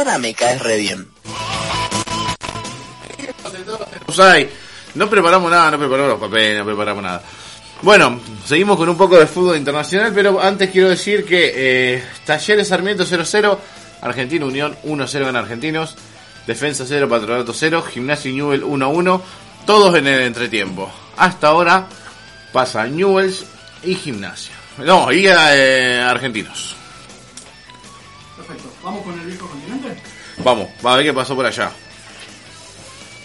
persona me caes re bien. Usai. No preparamos nada, no preparamos los papeles, no preparamos nada. Bueno, seguimos con un poco de fútbol internacional, pero antes quiero decir que eh, Talleres Sarmiento 0-0, Argentina Unión 1-0 en Argentinos, Defensa 0, Patronato 0, Gimnasia y Newell 1-1, todos en el entretiempo. Hasta ahora pasa Newells y Gimnasia. No, y eh, Argentinos. Perfecto. ¿Vamos con el viejo? Vamos, va a ver qué pasó por allá.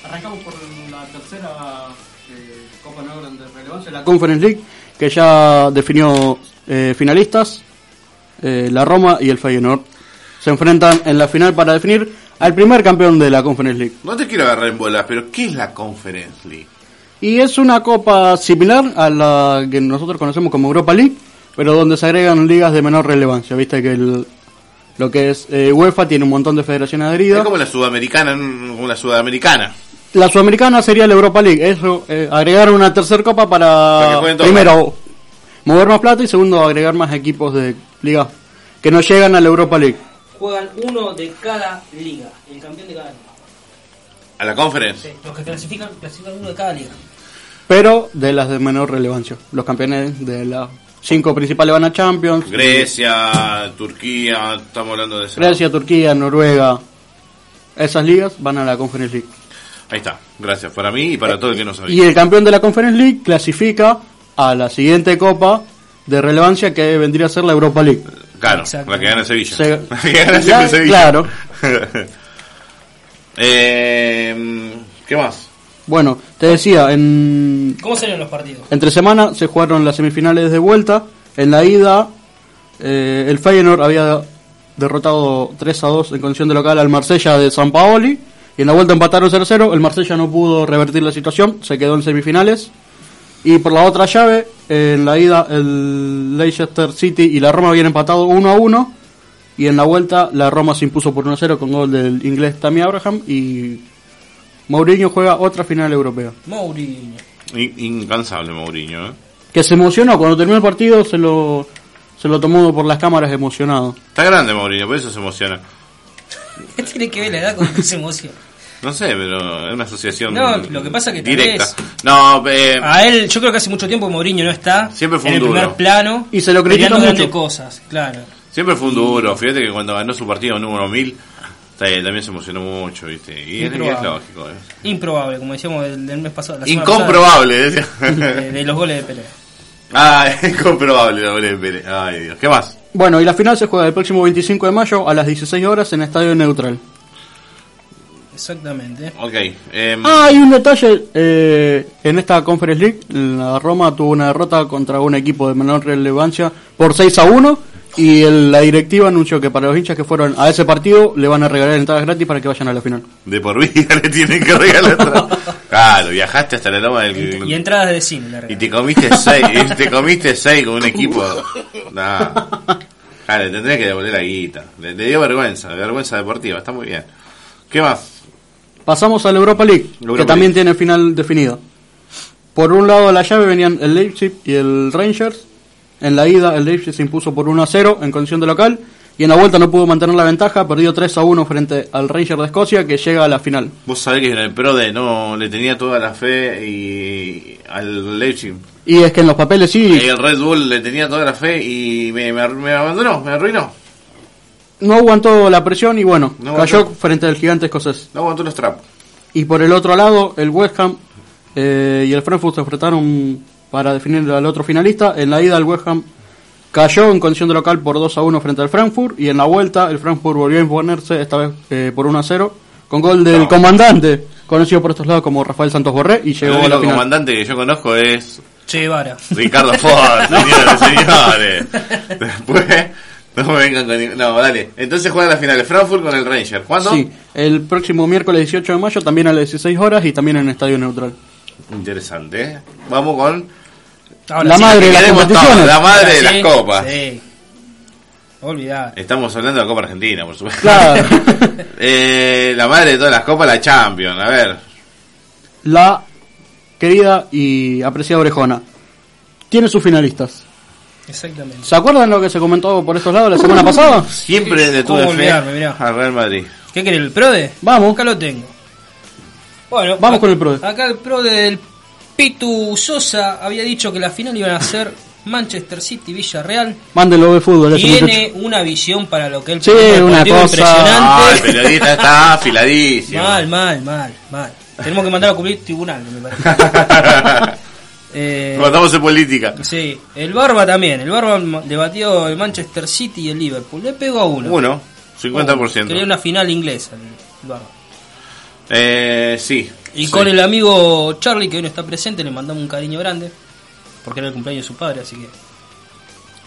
Arrancamos por la tercera eh, Copa no de relevancia, la Conference League, que ya definió eh, finalistas. Eh, la Roma y el Feyenoord se enfrentan en la final para definir al primer campeón de la Conference League. No te quiero agarrar en bolas, pero ¿qué es la Conference League? Y es una copa similar a la que nosotros conocemos como Europa League, pero donde se agregan ligas de menor relevancia. Viste que el, lo que es eh, UEFA tiene un montón de federaciones adheridas. Es como la sudamericana, como la sudamericana. La sudamericana sería la Europa League. Eso, eh, agregar una tercera copa Para primero mover más plata y segundo agregar más equipos de liga que no llegan a la Europa League. Juegan uno de cada liga, el campeón de cada liga. A la Conference. Sí, los que clasifican, clasifican uno de cada liga. Pero de las de menor relevancia. Los campeones de las cinco principales van a Champions. Grecia, Turquía, estamos hablando de. Grecia, Turquía, Noruega. Esas ligas van a la Conference League. Ahí está, gracias para mí y para todo el que no Y sabía. el campeón de la Conference League clasifica a la siguiente copa de relevancia que vendría a ser la Europa League. Claro, la que gana Sevilla. Se- La que gana La- siempre Sevilla. claro. eh, ¿Qué más? Bueno, te decía, en, ¿Cómo salieron los partidos? entre semana se jugaron las semifinales de vuelta. En la ida, eh, el Feyenoord había derrotado 3 a 2 en condición de local al Marsella de San Paoli. Y en la vuelta empataron 0 a 0. El Marsella no pudo revertir la situación, se quedó en semifinales. Y por la otra llave, en la ida, el Leicester City y la Roma habían empatado 1 a 1. Y en la vuelta, la Roma se impuso por 1 a 0 con gol del inglés Tammy Abraham. Y Mourinho juega otra final europea. Mourinho. In- Incansable Mourinho, ¿eh? Que se emocionó cuando terminó el partido, se lo, se lo tomó por las cámaras emocionado. Está grande Mourinho, por eso se emociona. ¿Qué tiene que ver la edad con que se emociona? No sé, pero es una asociación No, lo que pasa que tal directa. vez- No, eh, A él, yo creo que hace mucho tiempo que Mourinho no está Siempre fue en el un duro. primer plano. Y se lo critica peleando grandes mucho. cosas, claro. siempre fue un duro. Fíjate que cuando ganó su partido número 1000, eh, también se emocionó mucho, ¿viste? Y es, es Improbable. lógico. ¿eh? Improbable, como decíamos del, del mes pasado. la Incomprobable, pasada, de, de los goles de Pelé. ah, incomprobable, la bola de Pérez. Ay, Dios. ¿Qué más? Bueno, y la final se juega el próximo 25 de mayo a las 16 horas en Estadio Neutral. Exactamente. Ok. em, Ah, hay un detalle. eh, en esta Conference League, la Roma tuvo una derrota contra un equipo de menor relevancia por 6 a 1. Y el- la directiva anunció que para los hinchas que fueron a ese partido le van a regalar entradas gratis para que vayan a la final. De por vida le tienen que regalar. Claro, viajaste hasta la loma del. Y entradas de cine, la Y te comiste seis, y te comiste seis con un equipo. Nah. Claro, le tendría que devolver la guita. Le, le dio vergüenza, vergüenza deportiva, está muy bien. ¿Qué más? Pasamos a la Europa League, Europa que también tiene final definida. Por un lado de la llave venían el Leipzig y el Rangers. En la ida el Leipzig se impuso por 1 a 0 en condición de local. Y en la vuelta no pudo mantener la ventaja, perdió 3 a 1 frente al Rangers de Escocia que llega a la final. Vos sabés que en el Pro de no le tenía toda la fe y al Leipzig. Y es que en los papeles sí, Y el Red Bull le tenía toda la fe y me, me, me abandonó, me arruinó. no aguantó la presión y bueno, No cayó frente al gigante escocés. No aguantó los trapos. Y por el otro lado, el West Ham eh, y el Frankfurt se enfrentaron para definir al otro finalista. En la ida el West Ham cayó en condición de local por 2 a 1 frente al Frankfurt y en la vuelta el Frankfurt volvió a imponerse esta vez eh, por 1 a 0 con gol del No. comandante, conocido por estos lados como Rafael Santos Borré y El llegó a la único final. comandante que yo conozco es Che Guevara. Ricardo Ford, señores, señores. Después, no me vengan con ningún- No, dale. Entonces juega la final de Frankfurt con el Ranger. ¿Cuándo? Sí, el próximo miércoles 18 de mayo también a las 16 horas y también en estadio neutral. Interesante, ¿eh? Vamos con Ahora La sí, madre de las queremos competiciones. todo, la madre de ahora las sí, copas. Sí. Olvidar. Estamos hablando de la Copa Argentina, por supuesto. Claro. Eh, la madre de todas las copas, la Champions. A ver, la querida y apreciada Orejona tiene sus finalistas. Exactamente. ¿Se acuerdan lo que se comentó por estos lados la semana pasada? Siempre le ¿Cómo tuve fe al Real Madrid. ¿Qué querés, el PRODE? Vamos. Acá lo tengo. Bueno, Vamos a- con el PRODE. Acá el PRODE del Pitu Sosa había dicho que la final iban a ser Manchester City Villarreal. Mándenlo de fútbol Tiene muchacho. una visión para lo que él Sí, una cosa- Ah, el impresionante. periodista está afiladísimo. mal, mal, mal, mal. Tenemos que mandar a cubrir tribunal, me parece. Eh, en política. sí, el Barba también. El Barba debatió el Manchester City y el Liverpool. Le pegó a uno. Uno, 50%. Quería una final inglesa el Barba. Eh, sí. Y sí. con el amigo Charlie, que hoy no está presente, le mandamos un cariño grande. Porque era el cumpleaños de su padre, así que.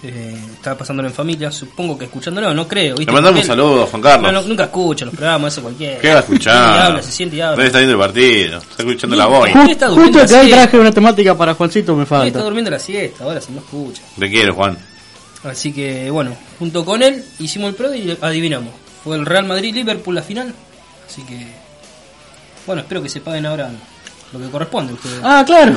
eh, estaba pasándolo en familia. Supongo que escuchándolo, no creo. ¿viste? Le mandamos un saludo a Juan Carlos. No, no, nunca escucha los programas, eso cualquiera. ¿Qué va a escuchar? Y habla, se siente y habla. Estar viendo el partido. Está escuchando la Ju- voz. Ju- está durmiendo Justo que hoy traje una temática para Juancito me Él está falta. durmiendo la siesta, ahora si no escucha. Te quiero, Juan. Así que bueno, junto con él hicimos el pro y adivinamos. Fue el Real Madrid-Liverpool la final. Así que. Bueno, espero que se paguen ahora lo que corresponde a ustedes. Ah, claro.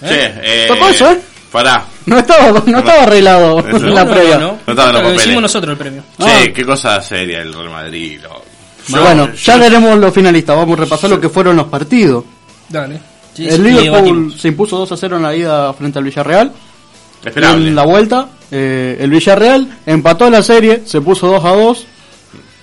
Che, eh, ¿Tocó eso, eh? Pará. No estaba, no estaba arreglado Eso en la no, previa. no, no. No estaban los Lo papeles. hicimos nosotros el premio. Che, Ah. qué cosa seria el Real Madrid. lo- Pero bueno, ya veremos los finalistas. Vamos a repasar lo que fueron los partidos. Dale. Sí, el Liverpool se impuso 2 a 0 en la ida frente al Villarreal. Esperable. En la vuelta, eh, el Villarreal empató la serie, se puso 2 a 2.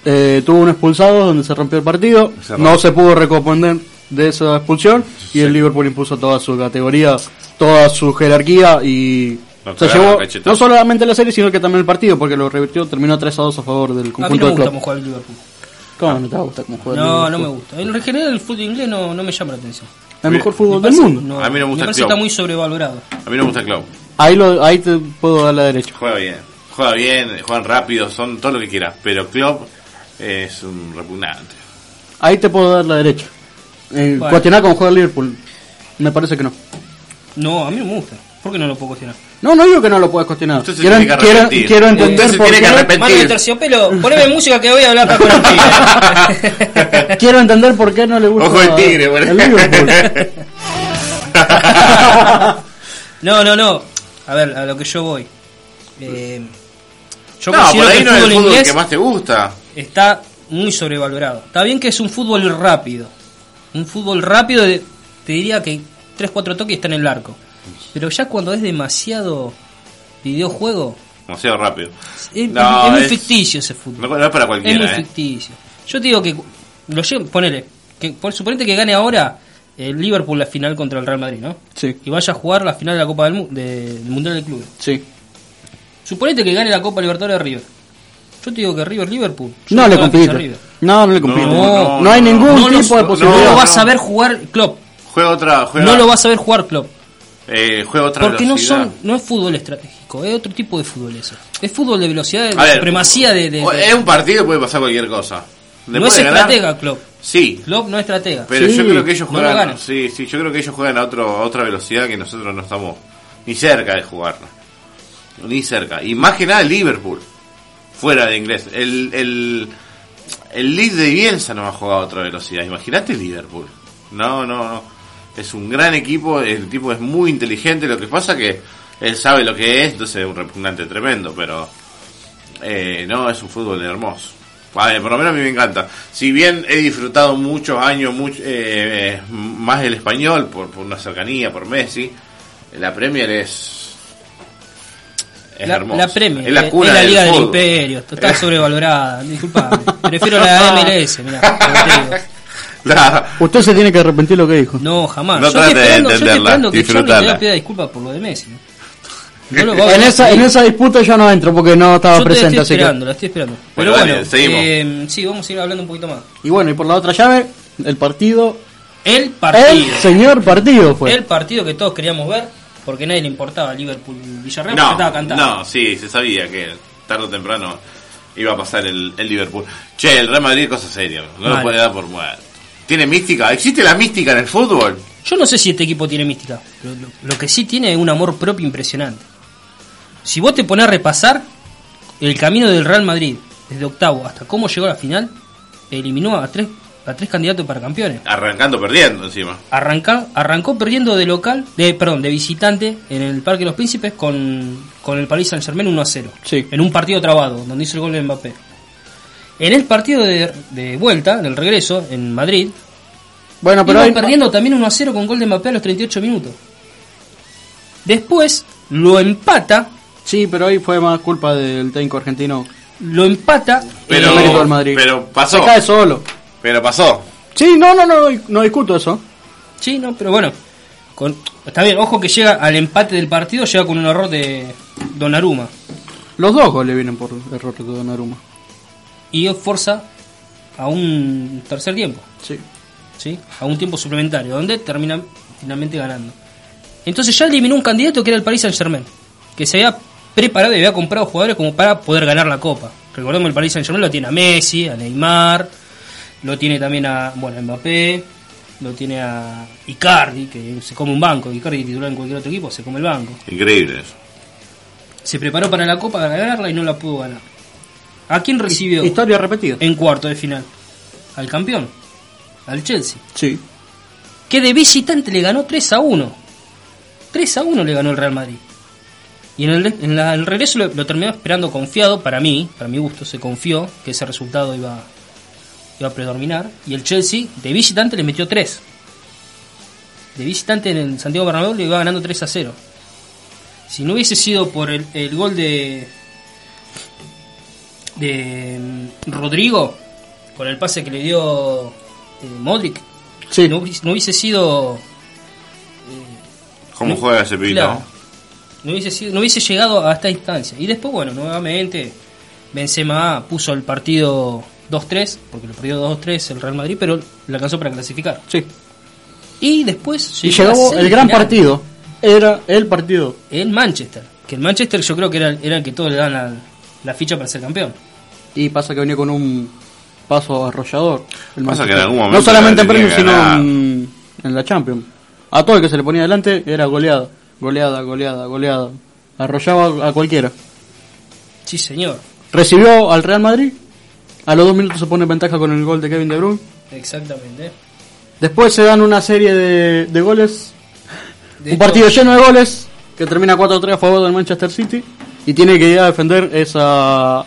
Eh, tuvo un expulsado donde se rompió el partido. Se No se pudo recomponer de esa expulsión. Y el Liverpool impuso toda su categoría, toda su jerarquía y se llevó no solamente la serie, sino que también el partido, porque lo revirtió, terminó 3 a 2 a favor del A mí conjunto no me del gusta club. cómo juega el Liverpool. ¿Cómo no te gusta cómo juega el No, Liverpool? no me gusta. En general el fútbol inglés no, no me llama la atención. El mejor Me fútbol del parece- mundo. A mí no me gusta el parece club. que está muy sobrevalorado. A mí no me gusta el club. Ahí, lo, ahí te puedo dar la derecha. Juega bien. Juega bien, juegan rápido, son todo lo que quieras. Pero club es un repugnante. Ahí te puedo dar la derecha. Eh, Bueno. Cuestionar cómo juega Liverpool. Me parece que no. No, a mí no me gusta. ¿Por qué no lo puedo cuestionar? No, no digo que no lo puedes cuestionar. Quiero, tiene que quiero, quiero entender se por tiene qué. arrepentir. Mano de terciopelo, poneme música que voy a hablar con el tigre. Quiero entender por qué no le gusta Ojo el tigre, boludo. el Liverpool. No, no, no. A ver, a lo que yo voy. Eh, yo no, por ahí no el es el fútbol inglés que más te gusta. Está muy sobrevalorado. Está bien que es un fútbol rápido. Un fútbol rápido, de- te diría que 3-4 toques y está en el arco. Pero ya cuando es demasiado videojuego, Demasiado rápido. es, No, es muy es- ficticio ese fútbol. No, es para Es muy cualquiera, ¿eh? ficticio. Yo te digo que lo llevo, ponele, que por suponete que gane ahora el Liverpool la final contra el Real Madrid, ¿no? Sí, Y vaya a jugar la final de la Copa del, de- del Mundial del Club. sí. Suponete que gane la Copa Libertadores de River. Yo te digo que River Liverpool. No le compite. No, no le compite. No, No, no, hay no, ningún no, no, tipo de no, posibilidad. No lo no. vas a ver jugar Klopp. Juega otra, juega, No lo vas a ver jugar Klopp. eh, juega otra Porque no son no es fútbol estratégico, es otro tipo de fútbol eso. Es fútbol de velocidad, de ver, supremacía de, de- o- de- Es un partido, puede pasar cualquier cosa. Le No es estratega Klopp. Sí, Klopp no es estratega. pero Sí, yo creo que ellos no lo juegan. ganan. sí, sí, yo creo que ellos juegan a, otro, a otra velocidad que nosotros no estamos ni cerca de jugarla. Ni cerca. Y más que nada el Liverpool. Fuera de inglés. El, el, el Leeds de Bielsa no ha jugado a otra velocidad. Imagínate Liverpool. No, no, no. Es un gran equipo. El tipo es muy inteligente. Lo que pasa que él sabe lo que es. Entonces es un repugnante tremendo. Pero eh, no, es un fútbol hermoso. A por lo menos a mí me encanta. Si bien he disfrutado muchos años mucho, eh, eh, más el español por, por una cercanía, por Messi, la Premier es, es la, hermosa. la Premier, es la cuna es la del Liga del. Imperio, está sobrevalorada, disculpame. Prefiero la MLS, mirá. La- Usted se tiene que arrepentir lo que dijo. No, jamás. No yo estoy trate de yo entenderla, que disfrutarla. pida disculpas por lo de Messi. ¿no? Lo En esa, en esa disputa yo no entro porque no estaba Yo te presente, estoy así esperando, que. la estoy esperando. Bueno, Pero dale, bueno, seguimos. eh, sí, vamos a ir hablando un poquito más. Y bueno, y por la otra llave, el partido. El partido. El señor partido fue. El partido que todos queríamos ver, porque a nadie le importaba Liverpool-Villarreal, porque No, estaba cantando. no, sí, se sabía que tarde o temprano iba a pasar el, el Liverpool. Che, el Real Madrid es cosa seria, no lo puede dar por muerto. ¿Tiene mística? ¿Existe la mística en el fútbol? Yo no sé si este equipo tiene mística, lo, lo que sí tiene es un amor propio impresionante. Si vos te pones a repasar el camino del Real Madrid, desde octavo hasta cómo llegó a la final, eliminó a tres a tres candidatos para campeones. Arrancando perdiendo encima. Arranca, arrancó perdiendo de local, de perdón, de visitante en el Parque de los Príncipes con, con el Paris Saint Germain 1 a 0. Sí. En un partido trabado, donde hizo el gol de Mbappé. En el partido de, de vuelta, en el regreso, en Madrid, Bueno, pero iba hay, perdiendo también 1 a 0 con gol de Mbappé a los 38 minutos. Después lo empata, sí, pero ahí fue más culpa del técnico argentino. lo empata Pero, El mérito del Madrid. pero pasó. Se cae solo. Pero pasó. Sí, no, no, no, no discuto eso. Sí, no, pero bueno. Con, está bien, ojo que llega al empate del partido, llega con un error de Donnarumma. Los dos goles vienen por error de Donnarumma. Y forza a un tercer tiempo, Sí. ¿sí? A un tiempo suplementario, donde terminan finalmente ganando. Entonces ya eliminó un candidato que era el Paris Saint Germain, que se había preparado y había comprado jugadores como para poder ganar la copa. Recordemos el Paris Saint Germain lo tiene a Messi, a Neymar, lo tiene también a, bueno, Mbappé, lo tiene a Icardi, que se come un banco, Icardi titular en cualquier otro equipo, se come el banco. Increíble eso. Se preparó para la copa para ganarla y no la pudo ganar. ¿A quién recibió Historia repetida. en cuarto de final? Al campeón, al Chelsea. Sí. Que de visitante le ganó 3 a 1. 3 a 1 le ganó el Real Madrid. Y en el, en la- el regreso lo, lo terminó esperando confiado, para mí, para mi gusto, se confió que ese resultado iba, iba a predominar. Y el Chelsea de visitante le metió 3. De visitante en el Santiago Bernabéu le iba ganando 3 a 0. Si no hubiese sido por el, el gol de de mm, Rodrigo con el pase que le dio eh, Modric, Sí. no, hubiese- no hubiese sido ¿Cómo No, juega ese pibito? Claro. No hubiese, sido, no hubiese llegado a esta instancia. Y después, bueno, nuevamente Benzema puso el partido 2-3, porque lo perdió 2-3 el Real Madrid, pero le alcanzó para clasificar. Sí. Y después Y llegó la llegó el gran partido. Era el partido. en Manchester. Que el Manchester yo creo que era, era el que todos le dan la, la ficha para ser campeón. Y pasa que venía con un paso arrollador. el Pasa que en algún momento no solamente en que sino en, en la Champions. A todo el que se le ponía delante era goleada. Goleada, goleada, goleada. Arrollaba a cualquiera. Sí, señor. Recibió al Real Madrid. A los dos minutos se pone en ventaja con el gol de Kevin De Bruyne. Exactamente. Después se dan una serie de, de goles. De un hecho, partido lleno de goles. Que termina 4-3 a favor del Manchester City. Y tiene que ir a defender esa,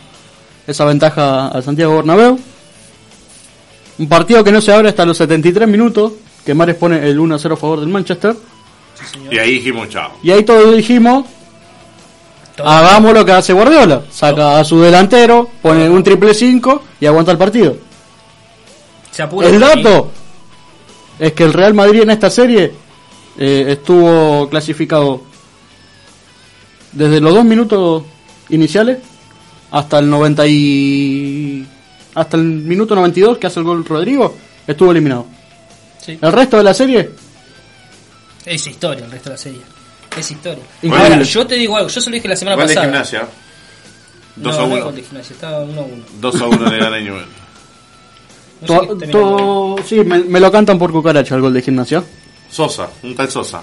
esa ventaja al Santiago Bernabéu. Un partido que no se abre hasta los 73 minutos. Que Mares pone el 1-0 a favor del Manchester. Y ahí dijimos chao. Y ahí todos dijimos, hagamos lo que hace Guardiola. Saca a su delantero, pone un triple 5 y aguanta el partido. se apura El dato es que el Real Madrid en esta serie eh, estuvo clasificado desde los dos minutos iniciales hasta el 90 y hasta el minuto 92 que hace el gol Rodrigo estuvo eliminado. Sí. El resto de la serie Es historia el resto de la serie. Es historia. Increíble. Ahora, yo te digo algo, yo se lo dije la semana Gol de pasada. gimnasia. 2 no, a no es 1. gol de gimnasia, estaba 1 a 1. 2 a 1 le gana Newell. No sé to- to- sí, me, me lo cantan por cucaracha el gol de gimnasia, Sosa, un tal Sosa.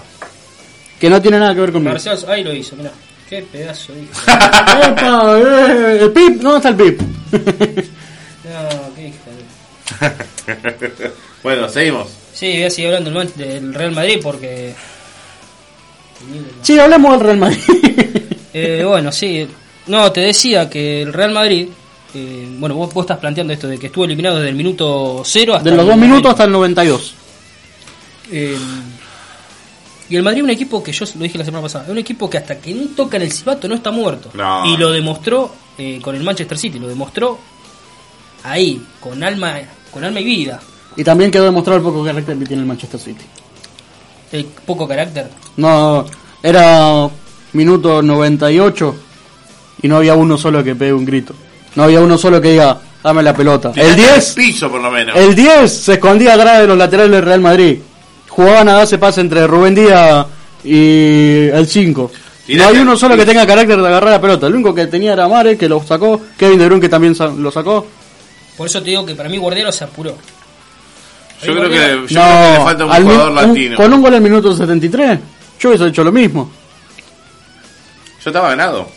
que no tiene nada que ver conmigo. Marcial, ahí lo hizo, mirá. Qué pedazo de hijo. ¡Epa! eh, el pip, ¿dónde está el pip? No, qué hijo de- bueno, seguimos. Sí, voy a seguir hablando del Real Madrid porque. Sí, hablemos del Real Madrid. Eh, bueno, sí. No, te decía que el Real Madrid. eh, bueno, vos, vos estás planteando esto de que estuvo eliminado desde el minuto 0 hasta. de los el dos 90. minutos hasta el 92. Eh, y el Madrid es un equipo que yo lo dije la semana pasada, es un equipo que hasta que no toca en el silbato no está muerto. No. Y lo demostró eh, con el Manchester City, lo demostró ahí, con alma, con alma y vida. Y también quedó demostrado el poco carácter que tiene el Manchester City. El poco carácter. No, era minuto 98 y no había uno solo que pegue un grito. No había uno solo que diga, dame la pelota. El Tirate al 10, piso por lo menos. el 10 se escondía atrás de los laterales del Real Madrid. Jugaban a darse pase entre Rubén Díaz y el 5. No hay uno solo que tenga carácter de agarrar la pelota. El único que tenía era Mare, que lo sacó. Kevin De Bruyne, que también lo sacó. Por eso te digo que para mí Guardiola se apuró. Yo creo que, yo no, creo que le falta un al mi- jugador un- latino. con un gol en el minuto 73, yo hubiese hecho lo mismo. Yo estaba ganado.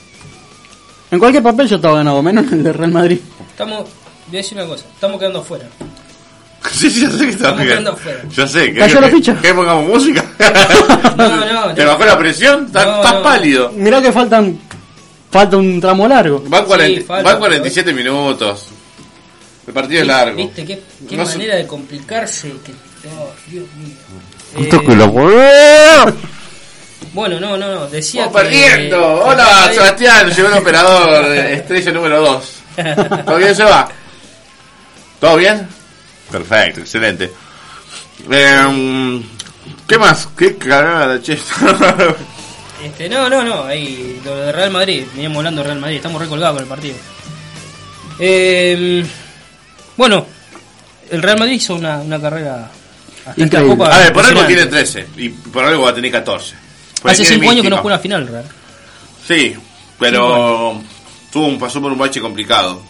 En cualquier papel yo estaba ganado, menos en el de Real Madrid. Estamos, voy a decir una cosa, estamos quedando afuera. Sí, sí, ya sé que está Estamos bien. quedando afuera. Ya sé. Cayó que, la que- ficha. que pongamos música? No, no, ¿Te no. bajó la presión? ¿Estás No, estás no. pálido? Mirá que faltan. Falta un tramo largo. Van, 40 falta, van 47 minutos. El partido es largo. ¿Viste qué, qué No manera de complicarse? Que, oh, Dios mío. Bueno, no, no, no. Decía Vamos que. perdiendo. que Hola, Sebastián. Llegó el operador eh, estrella número 2. ¿Todo bien, Seba? ¿Todo bien? Perfecto, excelente. Eh, ¿Qué más? ¿Qué cagada, che? Este, no, no, no, ahí lo de Real Madrid, veníamos hablando de Real Madrid, estamos recolgados con el partido. Eh, bueno, el Real Madrid hizo una, una carrera hasta esta Increíble. copa A ver, por algo tiene 13 y por algo va a tener 14. Porque Hace tiene 5 años que no juega una final, Real. Sí, pero tuvo un, pasó por un bache complicado.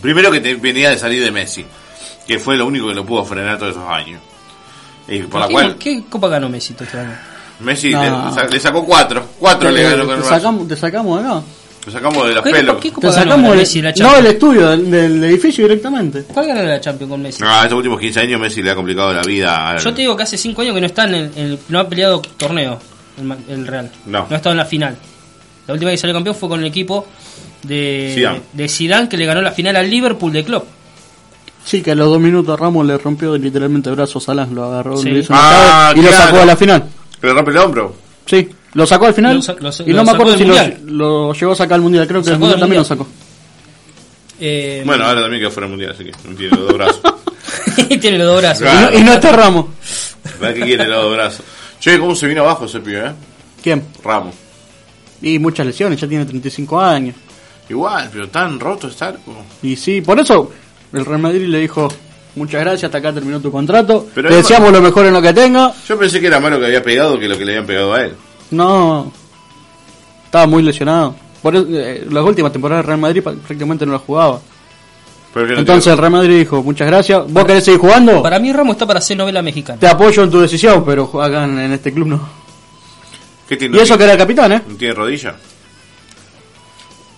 Primero que te- venía de salir de Messi, que fue lo único que lo pudo frenar todos esos años. Y por la ¿Qué, cual qué copa ganó Messi todo este año? Messi No. le, sa- le sacó cuatro. Cuatro Te, le ganó con te sacamos, te sacamos acá. Lo sacamos de los ¿Qué, pelos. qué sacamos Messi la el, no Champions? estudio, del, del edificio directamente. ¿Cuál ganó la Champions con Messi? No, estos últimos 15 años Messi le ha complicado la vida al... Yo te digo que hace 5 años que no está en el, en el- no ha peleado torneo el, Ma- el Real. No. ha estado en la final. La última vez que salió campeón fue con el equipo de Zidane. de Zidane que le ganó la final al Liverpool de Klopp. Sí, que a los dos minutos Ramos le rompió literalmente el brazo a Salah, lo agarró Sí. le hizo una Ah, llave y lo claro. sacó a la final. ¿Le rompe el hombro? Sí, lo sacó al final Lo sa- lo sa- y lo no me acuerdo si lo, lo llegó a sacar al mundial, creo que el mundial también lo sacó. Eh, Bueno, ahora también quedó fuera del mundial, así que no tiene los dos brazos. tiene los dos brazos. Claro. Y, no, y no está Ramos. ¿Verdad que quiere los dos brazos? Che, ¿cómo se vino abajo ese pibe, eh? ¿Quién? Ramos. Y muchas lesiones, ya tiene 35 años. Igual, pero tan roto está. Y sí, por eso el Real Madrid le dijo, muchas gracias, hasta acá terminó tu contrato. Pero Te deseamos lo mejor en lo que tenga. Yo pensé que era malo que había pegado que lo que le habían pegado a él. No, estaba muy lesionado. Por eso, eh, las últimas temporadas del Real Madrid prácticamente no la jugaba. No Entonces el Real Madrid dijo, muchas gracias. ¿Vos querés seguir jugando? Para mí Ramos está para hacer novela mexicana. Te apoyo en tu decisión, pero acá en, en este club no. ¿Qué tiene? Y eso que era el capitán, ¿eh? ¿No tiene rodilla?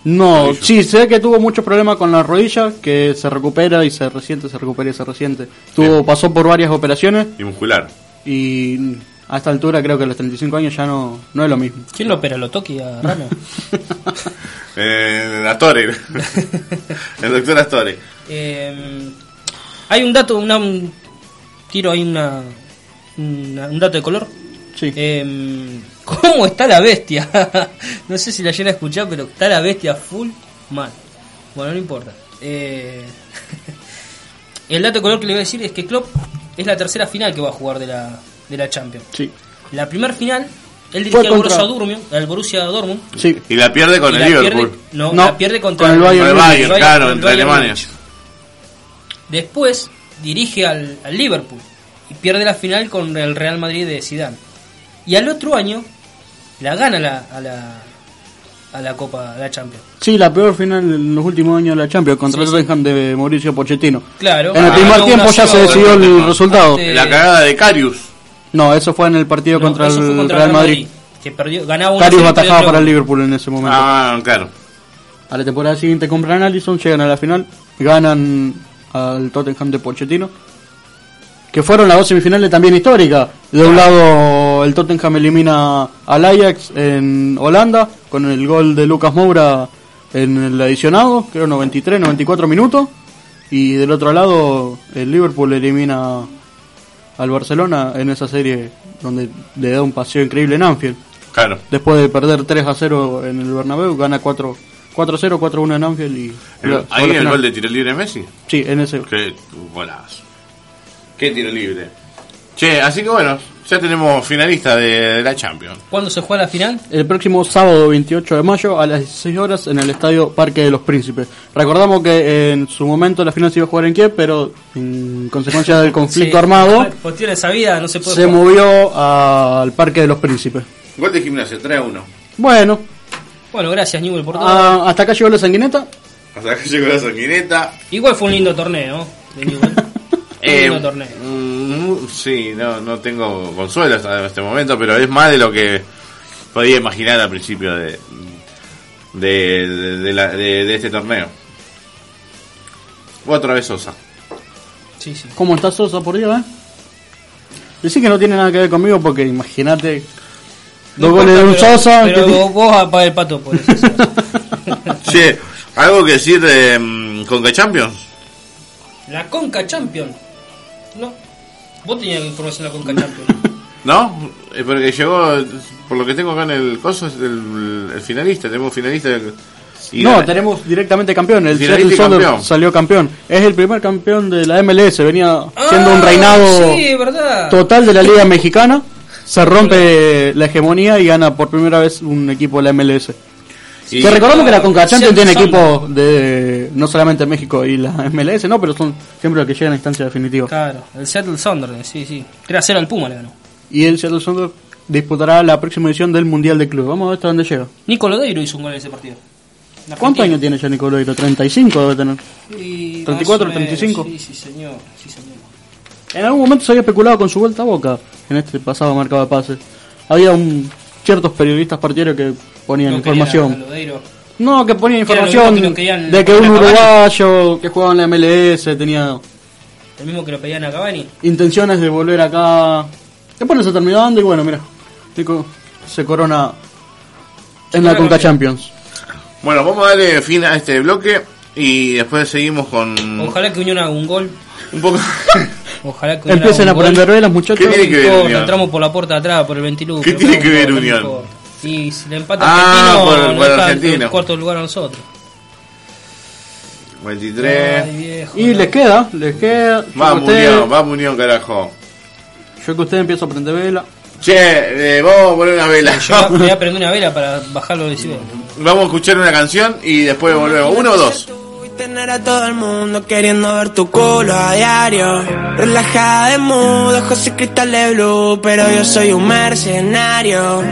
No, Rodilla. sí, sé que tuvo muchos problemas con la rodilla, que se recupera y se resiente, se recupera y se resiente. Tuvo, Bien. pasó por varias operaciones Y muscular. y a esta altura creo que a los 35 años ya no, no es lo mismo. ¿Quién lo opera? ¿Lo toque a Ramos? Eh, Astore. el doctor Astore. Eh, hay un dato, una, un tiro, hay una, una- un dato de color. Sí. Eh, ¿Cómo está la bestia? no sé si la llena a escuchar, pero está la bestia full mal. Bueno, no importa. Eh, el dato de color que le voy a decir es que Klopp es la tercera final que va a jugar de la, de la Champions. Sí. La primera final, él dirige al Borussia Dortmund, al Borussia Dortmund Sí. Y la pierde con y el Liverpool. pierde- no, No, la pierde contra con el Bayern el Múnich. Bayern, claro, el entre Bayern Alemania. Después dirige al, al Liverpool y pierde la final con el Real Madrid de Zidane. Y al otro año la gana la, a la a la Copa, a la Champions. Sí, la peor final en los últimos años de la Champions contra Sí, el sí. Tottenham de Mauricio Pochettino. Claro. En el Ah, primer tiempo ya se decidió el resultado. ante- La cagada de Carius. No, eso fue en el partido no, contra el contra Real Madrid. que perdió, ganaba atajaba tres para el. Liverpool en ese momento. Ah, claro. A la temporada siguiente compran a Allison, llegan a la final, ganan al Tottenham de Pochettino, que fueron las dos semifinales también históricas. De un lado el Tottenham elimina al Ajax en Holanda con el gol de Lucas Moura en el adicionado, creo 93, 94 minutos, y del otro lado el Liverpool elimina al Barcelona en esa serie donde le da un paseo increíble en Anfield. Claro. Después de perder 3 a 0 en el Bernabéu, gana 4 4-0, 4-1 en Anfield y... El- ahí el gol de tiro libre de Messi. Sí, en ese... Qué golazo. Qué tiro libre. Che, así que bueno, ya tenemos finalista de, de la Champions. ¿Cuándo se juega la final? El próximo sábado 28 de mayo a las 16 horas en el estadio Parque de los Príncipes. Recordamos que en su momento la final se iba a jugar en Kiev, pero en consecuencia del conflicto Sí. armado Por tiene esa vida, no se puede se jugar. movió al Parque de los Príncipes. Gol de gimnasia, 3 a 1. Bueno, Bueno, gracias Newell por todo. ah, hasta acá llegó la sanguineta. Hasta que llegó la sanguineta. Igual fue un lindo torneo de Newell. Un Eh, lindo torneo. Sí, no, no tengo consuelo hasta este momento, pero es más de lo que podía imaginar al principio de, de, de, de la- de- de este torneo. Otra vez Sosa. Sí, sí. ¿Cómo está Sosa por Dios, eh? Decí que no tiene nada que ver conmigo porque imagínate. No Dos goles de un Sosa. Pero, vos vas a pagar el pato por eso. Che, ¿algo que decir de mm, Conca Champions? La Conca Champion. Vos tenías información de la Conca Champion. ¿No? Eh, Porque llegó, por lo que tengo acá en el coso, es el, el finalista. Tenemos finalista. y no, gana- tenemos directamente campeón. El Seattle Sounders salió campeón. Es el primer campeón de la MLS. Venía siendo un Ah, reinado Sí, total de la Liga Mexicana. Se rompe la hegemonía y gana por primera vez un equipo de la MLS. Que recordamos que la Conca Champions tiene equipos de no solamente México y la MLS, no, pero son siempre los que llegan a instancia definitiva. Claro, el Seattle Sounders, sí, sí. 3 a 0 al Puma le ganó. Y el Seattle Sounders disputará la próxima edición del Mundial de Club. Vamos a ver hasta dónde llega. Nico Lodeiro hizo un gol en ese partido. ¿Cuántos años tiene ya Nicoloiro? 35 debe tener. Y 34, más o menos, 35. Sí, sí, señor. Sí, señor. En algún momento se había especulado con su vuelta a Boca en este pasado mercado de pases. Había un, ciertos periodistas partidarios que ponían No información. No, que ponían Que información que querían de que un uruguayo que jugaba en la MLS tenía El mismo que lo pedían a Cavani. intenciones de volver acá. Después se terminó dando y bueno, mira, Nico se corona en la Conca. Champions. Bueno, vamos a darle fin a este bloque y después seguimos con Ojalá que Unión haga un gol. un poco. Ojalá que Unión Empiecen haga a prender velas, muchachos. ¿Qué tiene que ver No, Unión? entramos por la puerta de atrás, por el 21. ¿Qué tiene que ver Unión? Y si le empata Ah, argentino, por- nos por deja argentino. en cuarto lugar a nosotros. 23. Ay, viejo, Y no. les queda, les queda. Usted- Unión, vamos, Unión, carajo. Yo que usted empieza a prender vela. Che, eh, vamos a poner una vela. Yo voy a prender una vela para bajar los decibeles. Vamos a escuchar una canción y después volvemos. ¿Uno o dos? Tener a todo el mundo queriendo ver tu culo a diario. Relajada de mood, ojos y cristal de blue, pero yo soy un mercenario.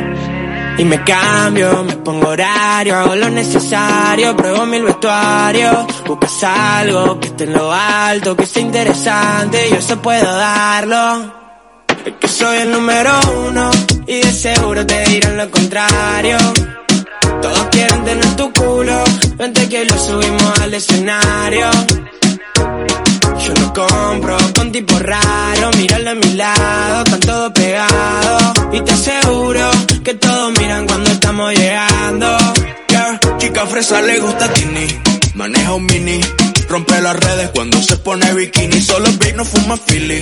Y me cambio, me pongo horario, hago lo necesario, pruebo mil vestuarios. Buscas algo que esté en lo alto, que sea interesante, yo eso puedo darlo. Es que soy el número uno y de seguro te dirán lo contrario. Todos quieren tener tu culo, vente que lo subimos al escenario. Yo lo compro con tipo raro, míralo a mi lado, están todos pegados. Y te aseguro que todos miran cuando estamos llegando. Yeah, chica fresa le gusta Tini, maneja un mini, rompe las redes cuando se pone bikini, solo y no fuma Philly.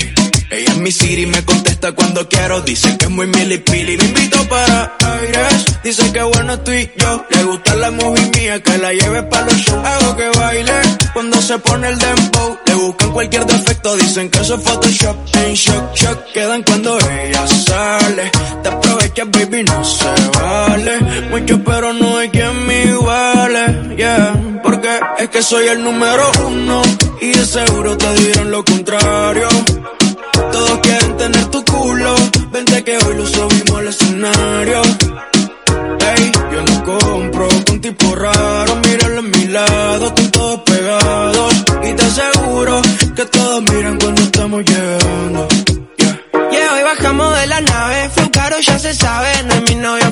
Ella es mi Siri, me contesta cuando quiero, dice que es muy milipili. Me invito para aires, dice que bueno estoy yo. Le gusta la movie mía, que la lleve para los shows. Hago que baile cuando se pone el dembow. Le buscan cualquier defecto, dicen que eso es Photoshop. En shock, shock, quedan cuando ella sale. Te aprovechas, baby, no se vale. Mucho, pero no hay quien me iguale. Yeah, porque es que soy el número uno. Y de seguro te dirán lo contrario.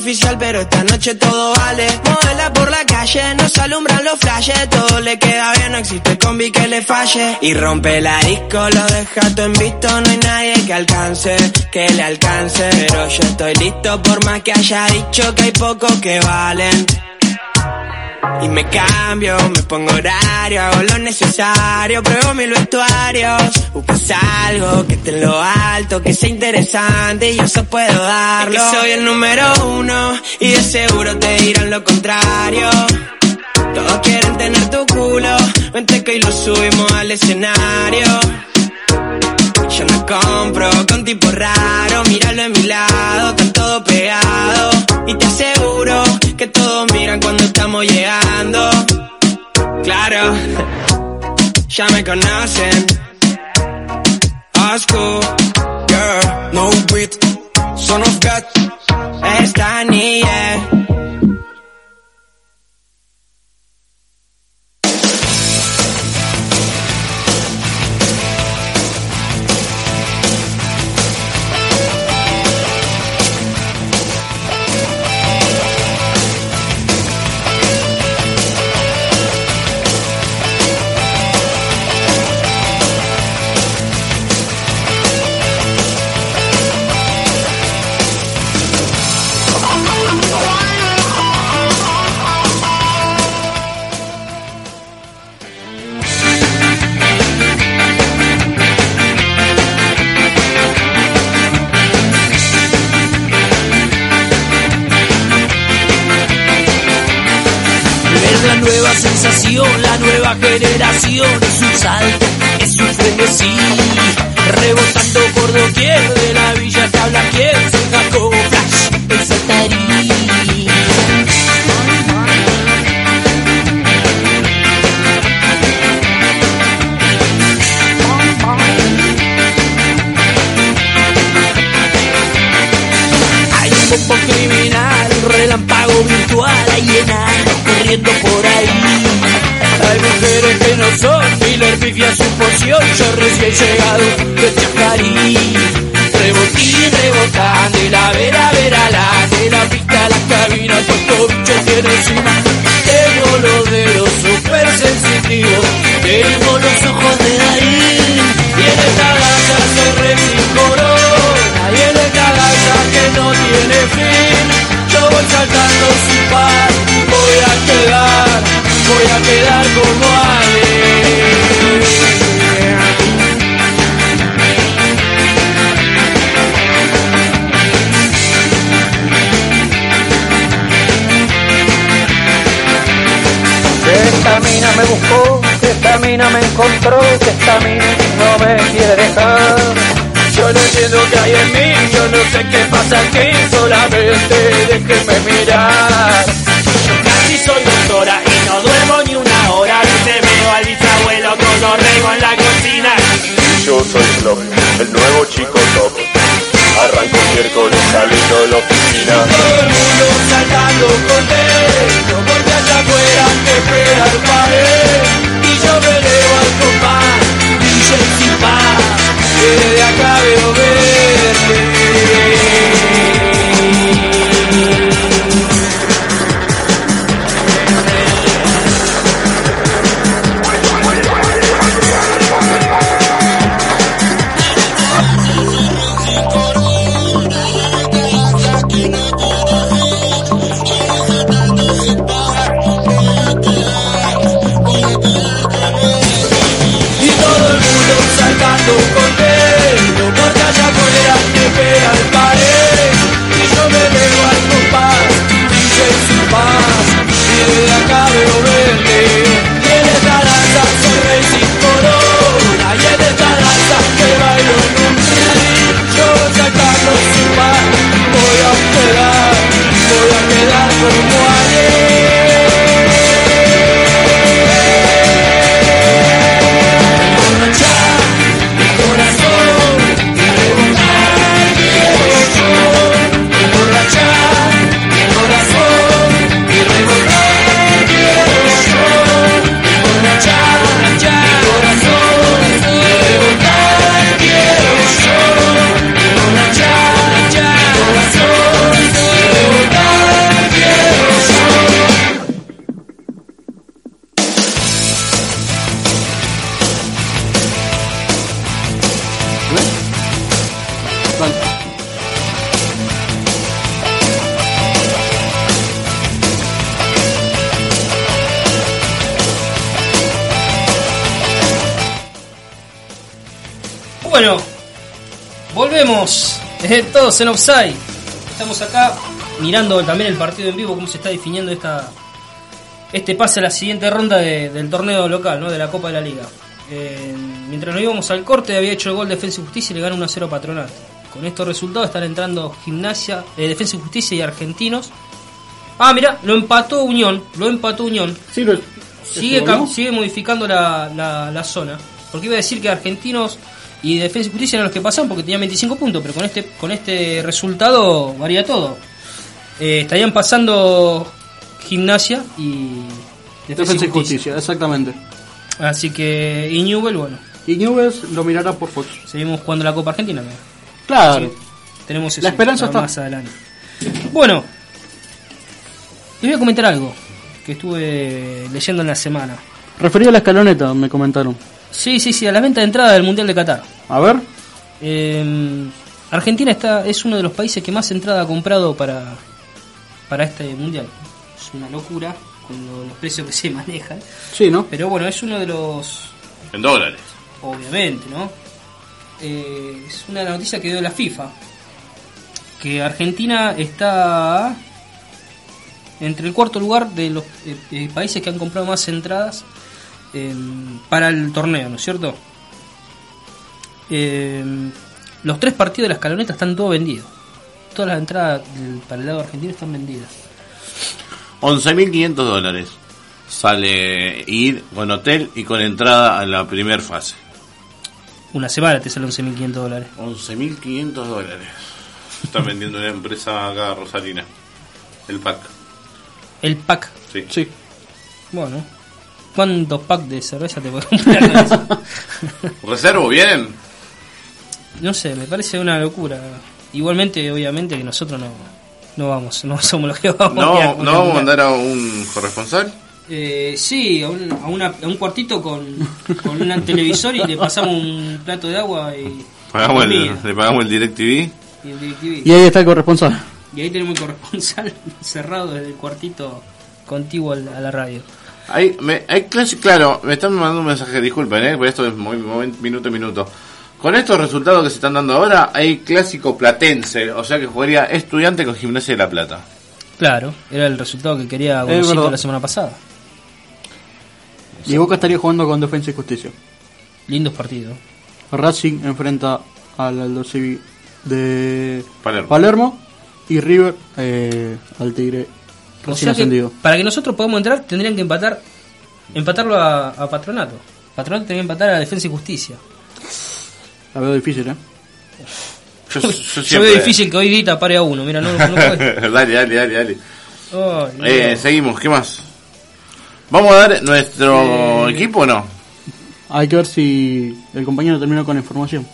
Oficial, pero esta noche todo vale. Modela por la calle, nos alumbran los flashes. Todo le queda bien, no existe combi que le falle. Y rompe la disco, lo deja todo en visto. No hay nadie que alcance, que le alcance. Pero yo estoy listo, por más que haya dicho que hay pocos que valen. Y me cambio, me pongo horario, hago lo necesario, pruebo mil vestuarios. Buscas algo que esté en lo alto, que sea interesante y yo eso puedo darlo. Es que soy el número uno y de seguro te dirán lo contrario. Todos quieren tener tu culo, vente que hoy lo subimos al escenario. Yo no compro con tipo raro, míralo a mi lado, están todos pegados. Y te aseguro que todos miran cuando estamos llegando. Claro, ya me conocen. Osco, Yeah, no beat, son of God. esta niña. Sensación, la nueva generación, es un salto, es un frenesí. Rebotando por doquier de la villa habla quien se Jacobo Flash, el saltarí. Hay un bombo criminal, un relámpago virtual, hay enanos corriendo por ahí. Hay mujeres que no son Miller pifia su poción, yo recién llegado de Chacarí. Rebotín, rebotando y la vera, vera, la de la pista, la cabina, todo bicho tiene encima. Tengo los dedos super sensitivos, tengo los ojos de Darín. Y en esta danza soy re sin corona, y en esta danza que no tiene fin. Yo voy saltando sin par, voy a quedar como. Que esta mina me buscó, esta mina me encontró, que esta mina no me quiere dejar. Yo no entiendo qué hay en mí, yo no sé qué pasa aquí, solamente déjenme el nuevo chico top. Arranco miércoles saliendo de la oficina. Todo el mundo saltando contento, porque allá afuera te espera el pared. Y yo me elevo al compás, DJ sin paz, todos en offside. Estamos acá mirando también el partido en vivo, cómo se está definiendo esta este pase a la siguiente ronda de- del torneo local, ¿no? de la Copa de la Liga. Eh, mientras nos íbamos al corte, había hecho el gol Defensa y Justicia y le gana 1-0 Patronato. Con estos resultados están entrando Gimnasia, eh, Defensa y Justicia y Argentinos. Ah, mira, lo empató Unión, lo empató Unión. sigue, sigue modificando la, la- la zona. Porque iba a decir que Argentinos y Defensa y Justicia eran los que pasaban porque tenían 25 puntos, pero con este, con este resultado varía todo. Eh, estarían pasando Gimnasia y Defensa y Justicia, exactamente. Así que, y Newell, bueno. Y Newell's lo mirará por Fox. Seguimos jugando la Copa Argentina. mira. Claro. Sí, tenemos eso La esperanza está. más adelante. Bueno, les voy a comentar algo que estuve leyendo en la semana. Referido a la escaloneta, me comentaron. Sí, sí, sí, a la venta de entrada del Mundial de Qatar. A ver. Eh, Argentina está es uno de los países que más entrada ha comprado para para este mundial. Es una locura con lo- los precios que se manejan. Sí, ¿no? Pero bueno, es uno de los. En dólares. Obviamente, ¿no? Eh, es una noticia que dio la FIFA. Que Argentina está entre el cuarto lugar de los eh, eh, países que han comprado más entradas eh, para el torneo, ¿no es cierto? Eh, los tres partidos de la escaloneta están todos vendidos. Todas las entradas del- para el lado argentino están vendidas. 11.500 dólares. Sale ir con hotel y con entrada a la primer fase. Una semana te sale 11.500 dólares. 11.500 dólares. Está vendiendo una empresa acá, Rosalina. El pack. El pack. Sí. Sí. Bueno. ¿Cuántos packs de cerveza te puedes comprar con eso? ¿Reservo vienen? No sé, me parece una locura. Igualmente, obviamente, que nosotros no, no vamos, no somos los que vamos No, a no vamos a mandar a un corresponsal. Eh, sí, a un, a, una- a un cuartito con, con un televisor y le pasamos un plato de agua y, Pagamos el, comida le pagamos el DirecTV. y el DirecTV. Y ahí está el corresponsal. Y ahí tenemos el corresponsal cerrado desde el cuartito contiguo al- a la radio. Hay, me, hay claro, me están mandando un mensaje, disculpen, ¿eh? Pero esto es muy, muy- minuto a minuto. Con estos resultados que se están dando ahora, hay clásico platense, o sea que jugaría estudiante con gimnasia de la plata. Claro, era el resultado que quería Gorosito verdad. la semana pasada. Y Boca estaría jugando con Defensa y Justicia. Lindos partidos. Racing enfrenta al Aldo Civi de Palermo. y River eh, al Tigre O sea que para que nosotros podamos entrar tendrían que empatar empatarlo a, a Patronato. Patronato tenía que empatar a Defensa y Justicia. La veo difícil, ¿eh? Yo, Yo, siempre- veo difícil que hoy Dita pare a uno, mira, no, no puede. dale, dale, dale, dale. Eh, seguimos, ¿qué más? ¿Vamos a dar nuestro Eh, equipo o no? Hay que ver si el compañero terminó con la información.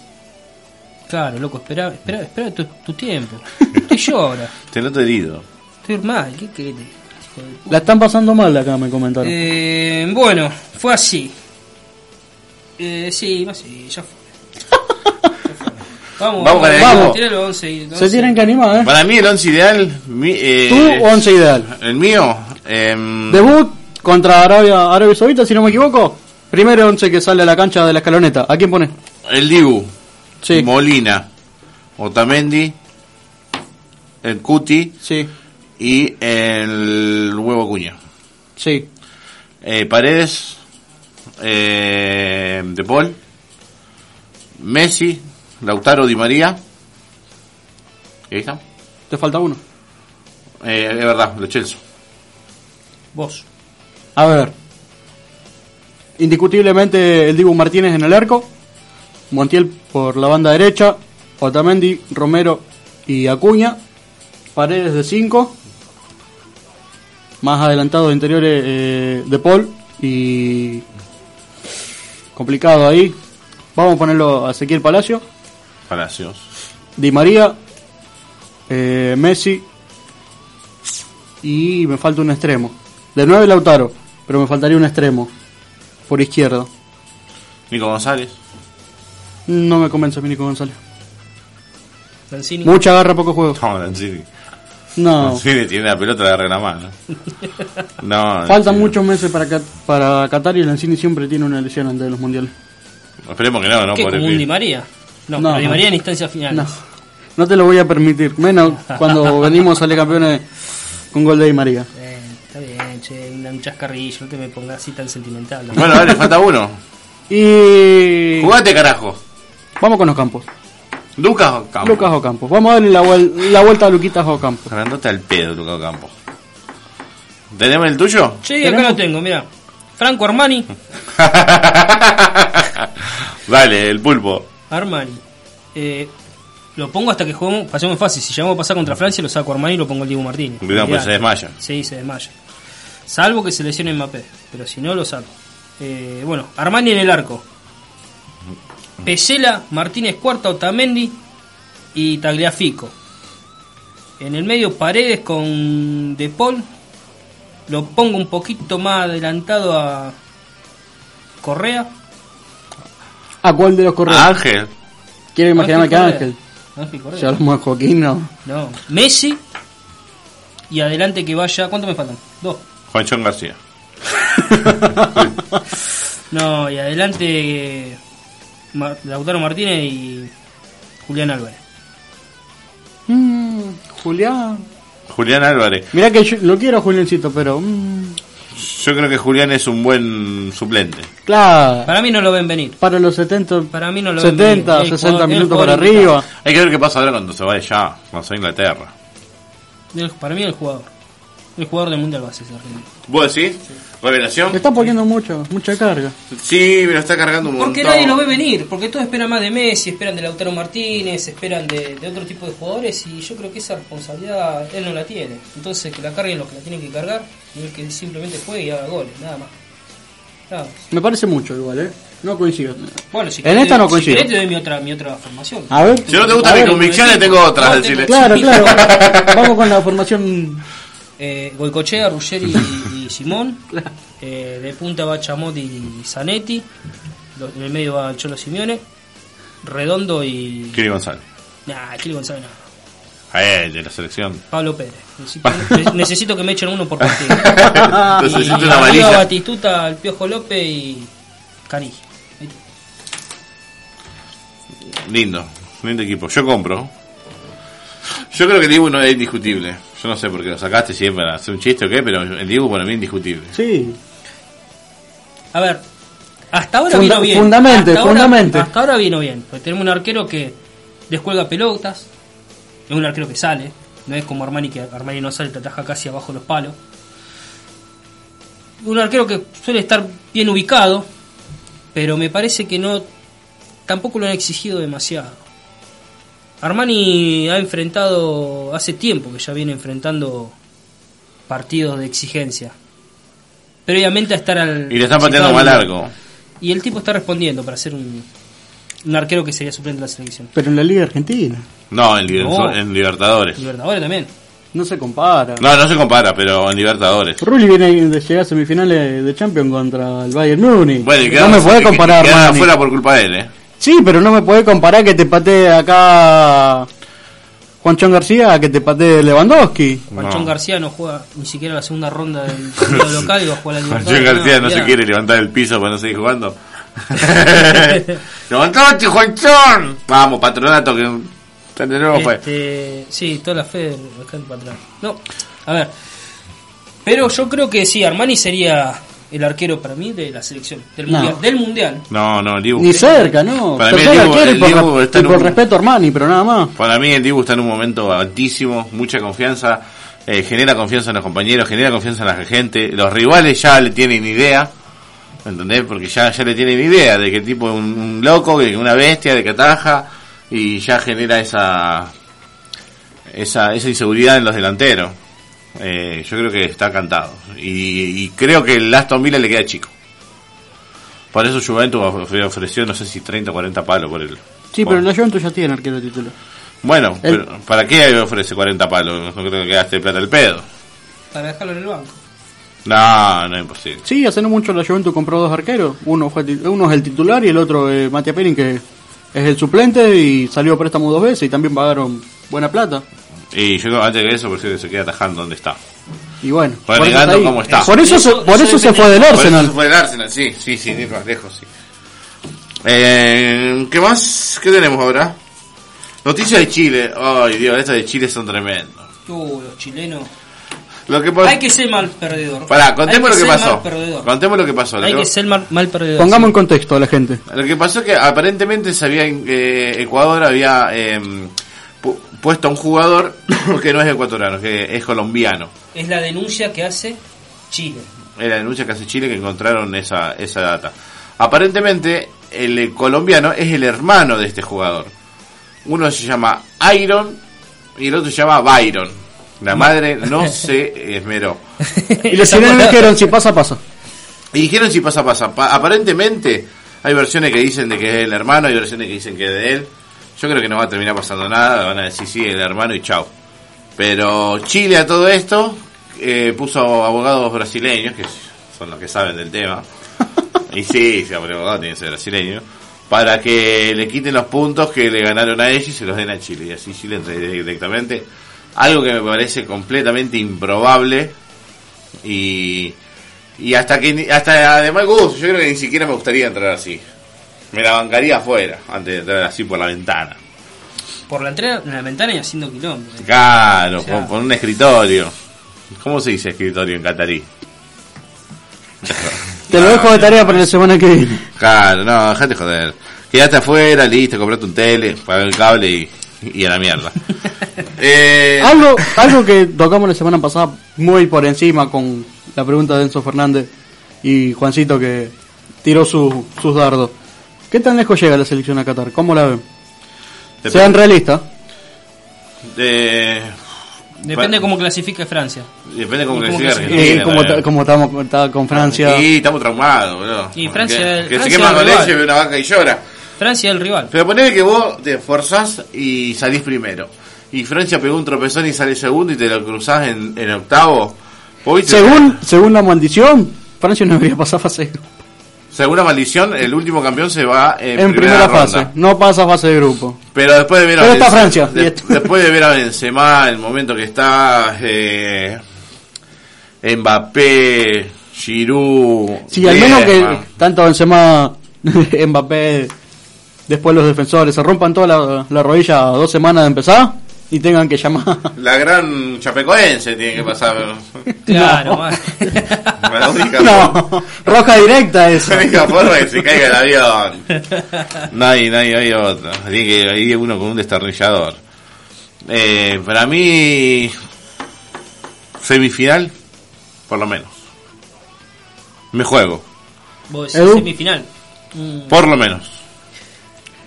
Claro, loco, espera, espera, espera tu, tu tiempo. Estoy yo ahora, Te noto herido. Estoy mal, ¿qué querés? La están pasando mal acá, me comentaron. Eh, bueno, fue así. Eh, sí, sí, ya fue. Ya fue. Vamos, Vamos el vamos, tiralo 11 y- Se 11. tienen que animar, ¿eh? Para mí el once ideal... Mi, eh, ¿Tú o once ideal? El mío... em, Debut contra Arabia, Arabia Saudita, si no me equivoco. Primero once que sale a la cancha de la escaloneta. ¿A quién pone? El Dibu. Molina. Otamendi. El Cuti. Sí. Y el Huevo Cuña. Sí. Eh, Paredes. Eh, de Paul. Messi. Lautaro Di María. ¿Y ahí está? Te falta uno. Eh, es verdad, los Chelsea. Vos. A ver. Indiscutiblemente el Dibu Martínez en el arco. Montiel por la banda derecha. Otamendi, Romero y Acuña. Paredes de 5. Más adelantado de interiores eh, de Paul. Y. Complicado ahí. Vamos a ponerlo a Ezequiel Palacio. Palacios. Di María. eh, Messi. Y me falta un extremo. De 9 Lautaro. Pero me faltaría un extremo. Por izquierda. Nico González. No me convence a mí Nico González. Lanzini. Mucha garra, poco juego. No, Lanzini. No. Lanzini tiene la pelota, en la mano. No, Faltan muchos meses para, para Qatar y Lanzini siempre tiene una lesión antes de los mundiales. Esperemos que no, no ¿Qué, por como el un Di María? No, No. Di María en instancias finales. No. No te lo voy a permitir. Menos cuando venimos a salir campeones con gol de Di María. Eh, está bien, che, un chascarrillo, no te me pongas así tan sentimental. Bueno, dale, falta uno. Y. Jugate, carajo. Vamos con los campos. Lucas Ocampo. Lucas Ocampo. Vamos a darle la, vuel- la vuelta a Luquitas Ocampo. Grandote al pedo, Lucas Ocampo. ¿Tenemos el tuyo? Sí, acá lo tengo, mira. Franco Armani. Dale, el pulpo. Armani. Eh, lo pongo hasta que juguemos, pasemos fácil. Si llegamos a pasar contra Francia, lo saco a Armani y lo pongo el Diego Martínez. Cuidado, pues se desmaya. Sí, se desmaya. Salvo que se lesione Mbappé, pero si no lo saco. Eh, bueno, Armani en el arco. Pesela, Martínez Cuarta, Otamendi y Tagliafico. En el medio Paredes con De Paul. Lo pongo un poquito más adelantado a Correa. ¿A cuál de los correos? Ángel. Quiero imaginarme que Correa. Ángel. Ángel Correa. Hablamos de Joaquín, no. No. Messi Y adelante que vaya. ¿Cuánto me faltan? Dos. Juanchón García. No, y adelante Mar- Lautaro Martínez y Julián Álvarez. Mm, Julián. Julián Álvarez. Mirá que yo lo quiero Juliancito, pero. mm, Yo creo que Julián es un buen suplente. claro. Para mí no lo ven venir. Para los 70. Para mí no lo ven 70, venir. El 60 jugador- el minutos para arriba. Hay que ver qué pasa ahora cuando se vaya ya, cuando se va a Inglaterra. El- para mí el jugador. El jugador del mundial va a ser argentino. ¿Vos decís? ¿Revelación? Le está poniendo mucho, mucha carga. Sí, me lo está cargando un Porque montón. nadie lo ve venir, porque todos esperan más de Messi, esperan de Lautaro Martínez, esperan de, de otro tipo de jugadores y yo creo que esa responsabilidad él no la tiene. Entonces que la carguen los que la tienen que cargar y el que simplemente juegue y haga goles, nada más. Nada más. Me parece mucho igual, ¿eh? No coincido. Bueno, si en querés esta no te- coincido. Si querés te doy mi otra, mi otra formación. A ver. Si no te gustan mis convicciones, tengo otras, No, decirle. Claro, claro. Vamos con la formación. Eh, Goicochea, Ruggeri y, y Simón. Eh, de punta va Chamot y Zanetti. En el medio va el Cholo Simeone. Redondo y. Kiri González. Nah, Kili González no. A él, de la selección. Pablo Pérez. Necesito, ne- necesito que me echen uno por partido. Necesito Y una. Batistuta, el Piojo López y Cari. Lindo, lindo equipo. Yo compro. Yo creo que el Dibu no es indiscutible. Yo no sé por qué lo sacaste siempre para hacer un chiste o qué, pero el Dibu para mí es indiscutible. Sí. A ver, hasta ahora Funda- vino bien. fundamente, hasta ahora- fundamente. hasta ahora vino bien. Porque tenemos un arquero que descuelga pelotas. Es un arquero que sale. No es como Armani, que Armani no sale, te ataja casi abajo los palos. Un arquero que suele estar bien ubicado. Pero me parece que no. Tampoco lo han exigido demasiado. Armani ha enfrentado. Hace tiempo que ya viene enfrentando partidos de exigencia. Previamente a estar al. Y le están pateando más largo. Y el tipo está respondiendo para ser un, un arquero que sería suplente de la selección. Pero en la Liga Argentina. No, en, No. en Libertadores. Libertadores también. No se compara. No, no se compara, pero en Libertadores. Rulli viene de llegar a semifinales de Champions contra el Bayern Múnich. Bueno, y no me puede comparar, quedaron afuera por culpa de él, ¿eh? Sí, pero no me puede comparar que te patee acá Juanchón García a que te patee Lewandowski. Juanchón García no juega ni siquiera la segunda ronda del local y va a jugar la Juan Libertadores. García no se quiere levantar del piso para no seguir jugando. ¡Levantate, Juanchón! Vamos, patronato, que de nuevo fue. Este, sí, toda la fe del acá el patrón. No, a ver. Pero yo creo que sí, Armani sería el arquero para mí de la selección. Del No. mundial. Del mundial. No, no, el Dibu. Ni cerca, ¿no? Para mí el Dibu, arquero y el por, Dibu está y en por un, respeto a Armani, pero nada más. Para mí el Dibu está en un momento altísimo, mucha confianza, eh, genera confianza en los compañeros, genera confianza en la gente. Los rivales ya le tienen idea, ¿entendés? Porque ya, ya le tienen idea de que el tipo es un, un loco, que una bestia, de que ataja, y ya genera esa, esa, esa inseguridad en los delanteros. Eh, yo creo que está cantado. Y, y creo que el Aston Villa le queda chico. Por eso Juventus ofre- ofreció, no sé si 30 o 40 palos por él. Sí, pero la Juventus ya tiene arquero titular. Bueno, El- pero ¿para qué ofrece 40 palos? No creo que gaste plata el pedo. Para dejarlo en el banco. No, no es imposible. Sí, hace no mucho la Juventus compró dos arqueros. Uno fue uno es el titular y el otro es Matías Perin, que es el suplente y salió a préstamo dos veces y también pagaron buena plata. Y yo creo, antes de eso, por si se queda atajando donde está. Y bueno, por eso negando está ahí. cómo está. Por eso, se, por eso se fue del Por eso Arsenal. se fue del Arsenal, sí, sí, sí, ni más lejos, sí. Eh, ¿Qué más? ¿Qué tenemos ahora? Noticias de Chile. Ay, Dios, estas de Chile son tremendas. Uh, los chilenos. Lo que Hay que ser mal perdedor. Pará, contemos lo que pasó. Contemos lo que pasó. Hay que- que ser mal, mal perdedor. Pongamos sí. en contexto a la gente. Lo que pasó es que aparentemente se había, eh, Ecuador había eh, pu- puesto a un jugador que no es ecuatoriano, que es colombiano. Es la denuncia que hace Chile. Era la denuncia que hace Chile que encontraron esa, esa data. Aparentemente, el eh, colombiano es el hermano de este jugador. Uno se llama Iron y el otro se llama Byron. La madre no se esmeró. Y los chilenos dijeron, si pasa, pasa. Y dijeron si pasa, pasa. Pa- aparentemente hay versiones que dicen de que es el hermano, hay versiones que dicen que es de él. Yo creo que no va a terminar pasando nada, van a decir sí, el hermano y chao. Pero Chile a todo esto eh, puso abogados brasileños, que son los que saben del tema. y sí, el abogado tiene que ser brasileño. Para que le quiten los puntos que le ganaron a ellos y se los den a Chile. Y así Chile entre directamente Algo que me parece completamente improbable y, y hasta que hasta de mal gusto, yo creo que ni siquiera me gustaría entrar así. Me la bancaría afuera antes de entrar así por la ventana. Por la entrada en la ventana y haciendo kilómetros. Claro, O sea- con un escritorio. ¿Cómo se dice escritorio en catarí? Te lo dejo de tarea para la semana que viene. Claro, no, dejate joder. Quedaste afuera, listo, compraste un tele, paga el cable y, y a la mierda. eh, Algo, algo que tocamos la semana pasada muy por encima con la pregunta de Enzo Fernández y Juancito que tiró su- sus dardos. ¿Qué tan lejos llega la selección a Qatar? ¿Cómo la ven? Depende. Sean realistas. eh, Depende cómo clasifique Francia. Depende cómo Y cómo clasifique clasifique. Y Argentina. como, estamos está con Francia. Sí, estamos traumados, boludo. Y Francia- Que, que se Francia quema con leche, ve una vaca y llora. Francia es el rival. Pero ponele que vos te esforzás y salís primero. Y Francia pegó un tropezón y sale segundo y te lo cruzás en, en octavo. Según, según la maldición, Francia no debería pasar fase. Según la maldición, el último campeón se va en, En, primera, fase. ronda. No pasa fase de grupo. Pero después de ver a Benzema- Francia, de- después de ver a Benzema, el momento que está eh, Mbappé, Giroud, Sí, al menos que tanto Benzema, Mbappé, después los defensores se rompan toda la, la rodilla a dos semanas de empezar y tengan que llamar. la gran chapecoense tiene que pasar. Claro, No. La única, No, roja directa esa. la única forma es que se caiga el avión. No hay, no hay, no hay otra. Tiene que ir uno con un destornillador. Eh, para mí, semifinal, por lo menos. Me juego, Vos decís semifinal. Mm, por lo menos.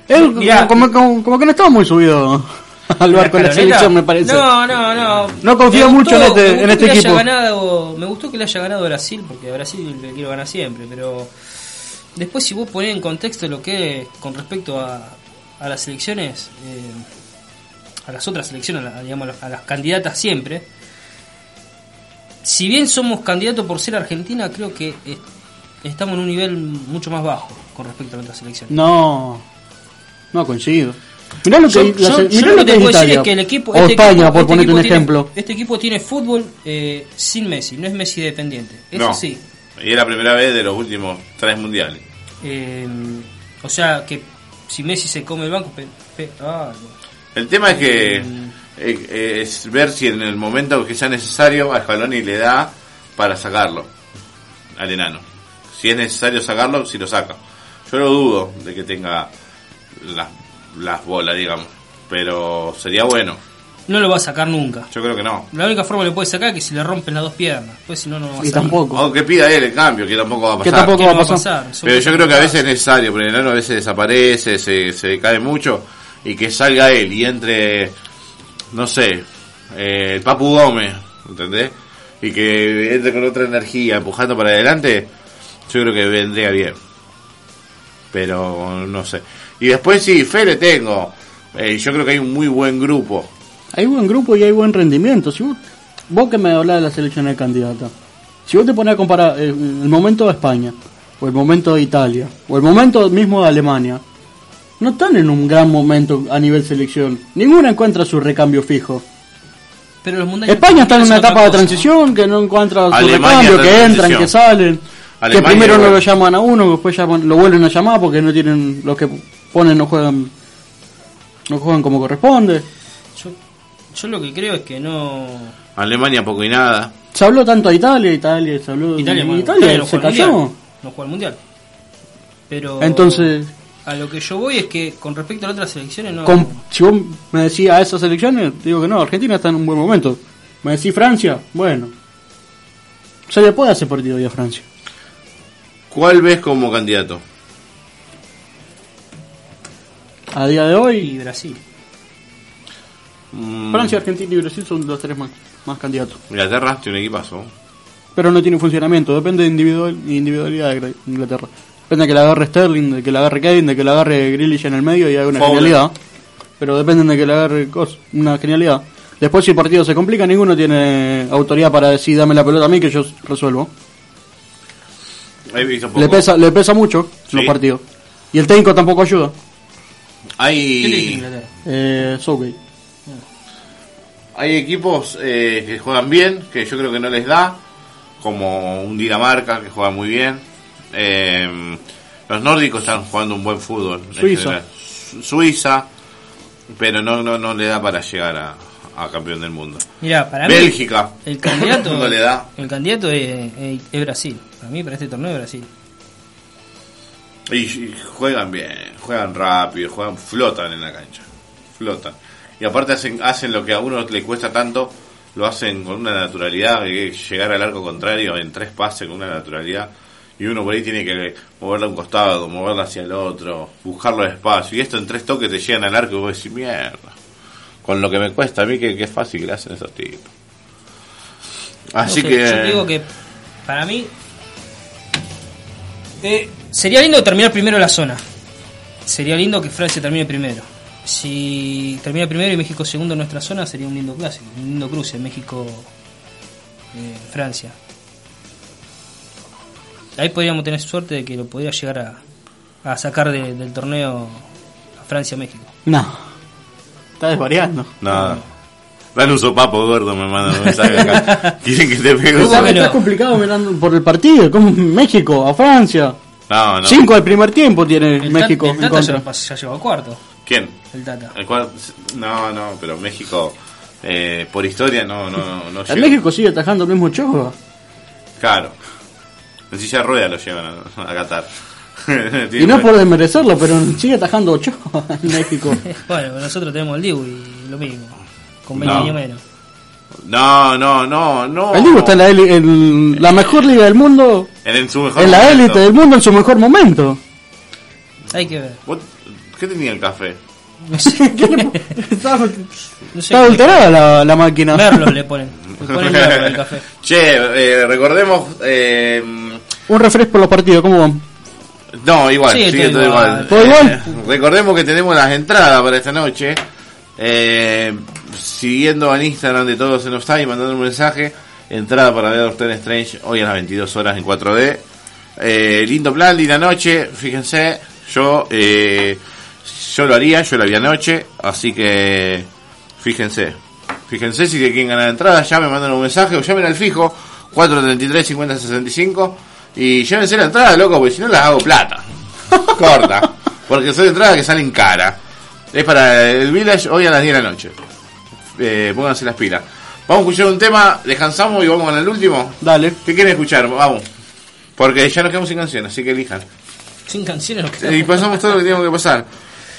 Él, como, como- como que no estaba muy subido al barco de la selección, me parece. No, no, no. No confío mucho en este- me en este equipo. Ganado, me gustó que le haya ganado Brasil, porque a Brasil le quiero ganar siempre, pero después si vos ponés en contexto lo que es con respecto a, a las selecciones, eh, a las otras selecciones, a, la- digamos, a las candidatas siempre, si bien somos candidatos por ser Argentina, creo que eh, estamos en un nivel mucho más bajo con respecto a otras selecciones. No, no coincido. Mirá lo que, Yo- la yo- se- yo mirá lo lo que te que es puedo decir Italia. es que el equipo. o este España, equipo- por este ponerte un tiene- ejemplo. este equipo tiene fútbol eh, sin Messi, no es Messi dependiente. Eso No. sí. Y es la primera vez de los últimos tres mundiales. Eh, o sea, que si Messi se come el banco. pe- pe- ah, El tema es que eh, es ver si en el momento que sea necesario a Scaloni le da para sacarlo al enano. Si es necesario sacarlo, si lo saca. Yo lo dudo de que tenga las, las bolas, digamos. Pero sería bueno. no lo va a sacar nunca. Yo creo que no. La única forma que le puede sacar es que si le rompen las dos piernas. Pues si no, no va a Y tampoco. Aunque pida él el cambio, que tampoco va a Que pasar. tampoco ¿Qué va no a pasar. Pero yo creo que a que veces es necesario, porque el enano a veces desaparece, se, se cae mucho, y que salga él y entre, no sé, eh, el Papu Gómez, ¿entendés? Y que entre con otra energía, empujando para adelante, yo creo que vendría bien. Pero no sé. Y después sí, fe le tengo. Eh, yo creo que hay un muy buen grupo. Hay buen grupo y hay buen rendimiento. Si vos, vos que me hablás de la selección de candidata, si vos te pones a comparar eh, el momento de España, o el momento de Italia, o el momento mismo de Alemania, no están en un gran momento a nivel selección. Ninguna encuentra su recambio fijo. Pero los España está en una etapa de transición que no encuentra su Alemania recambio, que en entran, transición. que salen, Alemania que primero no lo llaman a uno, después llaman, lo vuelven a llamar porque no tienen los que ponen no juegan no juegan como corresponde. Yo, yo lo que creo es que no. Alemania poco y nada. Se habló tanto a Italia, Italia, se habló Italia, y bueno, Italia no se cayó. mundial. No juega el mundial. Pero. Entonces, A lo que yo voy es que con respecto a las otras selecciones no. con- si vos me decís a esas elecciones, digo que no, Argentina está en un buen momento. Me decís Francia, bueno. Se le puede hacer partido hoy a Francia. ¿Cuál ves como candidato? A día de Y hoy, Brasil. Mm, Francia, Argentina y Brasil son los tres más, más candidatos. Inglaterra tiene un equipazo. Pero no tiene funcionamiento, depende de individual, individualidad de Inglaterra. Depende de que la agarre Sterling, de que la agarre Kane, de que la agarre Grealish en el medio y haga una Fowler. genialidad. Pero dependen de que la agarre Cos, una genialidad. Después si el partido se complica, ninguno tiene autoridad para decir dame la pelota a mí que yo resuelvo. Le pesa, le pesa mucho Sí. los partidos. Y el técnico tampoco ayuda. ¿Qué le dice Hay, Inglaterra? Eh, Southgate. hay equipos eh, que juegan bien, que yo creo que no les da, como un Dinamarca que juega muy bien. Eh, los nórdicos están jugando un buen fútbol. en Suiza. Suiza, pero no, no, no le da para llegar a, a campeón del mundo. Mira, para mí Bélgica. el candidato no le da. el candidato es, es- es Brasil. Para mí para este torneo es Brasil. Y, y juegan bien, juegan rápido, juegan, flotan en la cancha. Flotan. Y aparte hacen, hacen lo que a uno le cuesta tanto, lo hacen con una naturalidad, que llegar al arco contrario en tres pases con una naturalidad. Y uno por ahí tiene que moverla a un costado, moverla hacia el otro, buscarlo despacio. Y esto en tres toques te llegan al arco y vos decís, mierda. Con lo que me cuesta a mí, que, que es fácil que le hacen esos tipos. Así No sé, que... Yo digo que para mí eh, sería lindo terminar primero la zona. Sería lindo que Francia termine primero. Si termina primero y México segundo en nuestra zona, sería un lindo clásico, un lindo cruce México-Francia. Ahí podríamos tener suerte de que lo podría llegar a, a sacar de- del torneo a Francia-México. No. Está desvariando. Nada. Dale un sopapo gordo, me mandan un mensaje acá. Quieren que te pegue un sopapo. está complicado mirando por el partido. Como México, a Francia. No, no. Cinco al primer tiempo tiene El México el en Tata ya, contra. pas- ya llegó a cuarto. ¿Quién? El Tata. El no, no, pero México, eh, por historia, no, no, no llega. México sigue atajando el mismo Ochoa. Claro. En silla de ruedas lo llevan a, a Qatar. Y no por desmerecerlo, pero sigue atajando Ochoa en México. Bueno, nosotros tenemos el Dibu y lo mismo. Con 20 No. años menos. No, no, no, no. El Diego está en la, en la mejor liga del mundo, En, en su mejor en la momento. élite del mundo en su mejor momento. Hay que ver. ¿Vos- ¿Qué tenía el café? Está, No sé está qué- adulterada la, la máquina. Merlos le ponen. Le ponen merlos al café. Che, eh, recordemos. Eh, Un refresco por los partidos, ¿cómo van? no, igual, Sí, sigue todo todo igual. igual. ¿Todo Eh, igual? recordemos que tenemos las entradas para esta noche. Eh, siguiendo en Instagram de Todos en Offside y mandando un mensaje. Entrada para ver Doctor Strange hoy a las 22 horas en 4D. Eh, lindo plan, linda noche. Fíjense, yo eh, yo lo haría, yo lo haría anoche. Así que fíjense. Fíjense si quieren ganar entrada, ya me mandan un mensaje o llamen al fijo 433 50 65 y llévense la entrada, loco, porque si no las hago plata. Corta. Porque son entradas que salen cara. Es para el Village hoy a las 10 de la noche. Eh, pónganse las pilas. Vamos a escuchar un tema, descansamos y vamos con el último. Dale. ¿Qué quieren escuchar? Vamos. Porque ya nos quedamos sin canciones, así que elijan. Sin canciones nos Y pasamos todo lo que teníamos que pasar.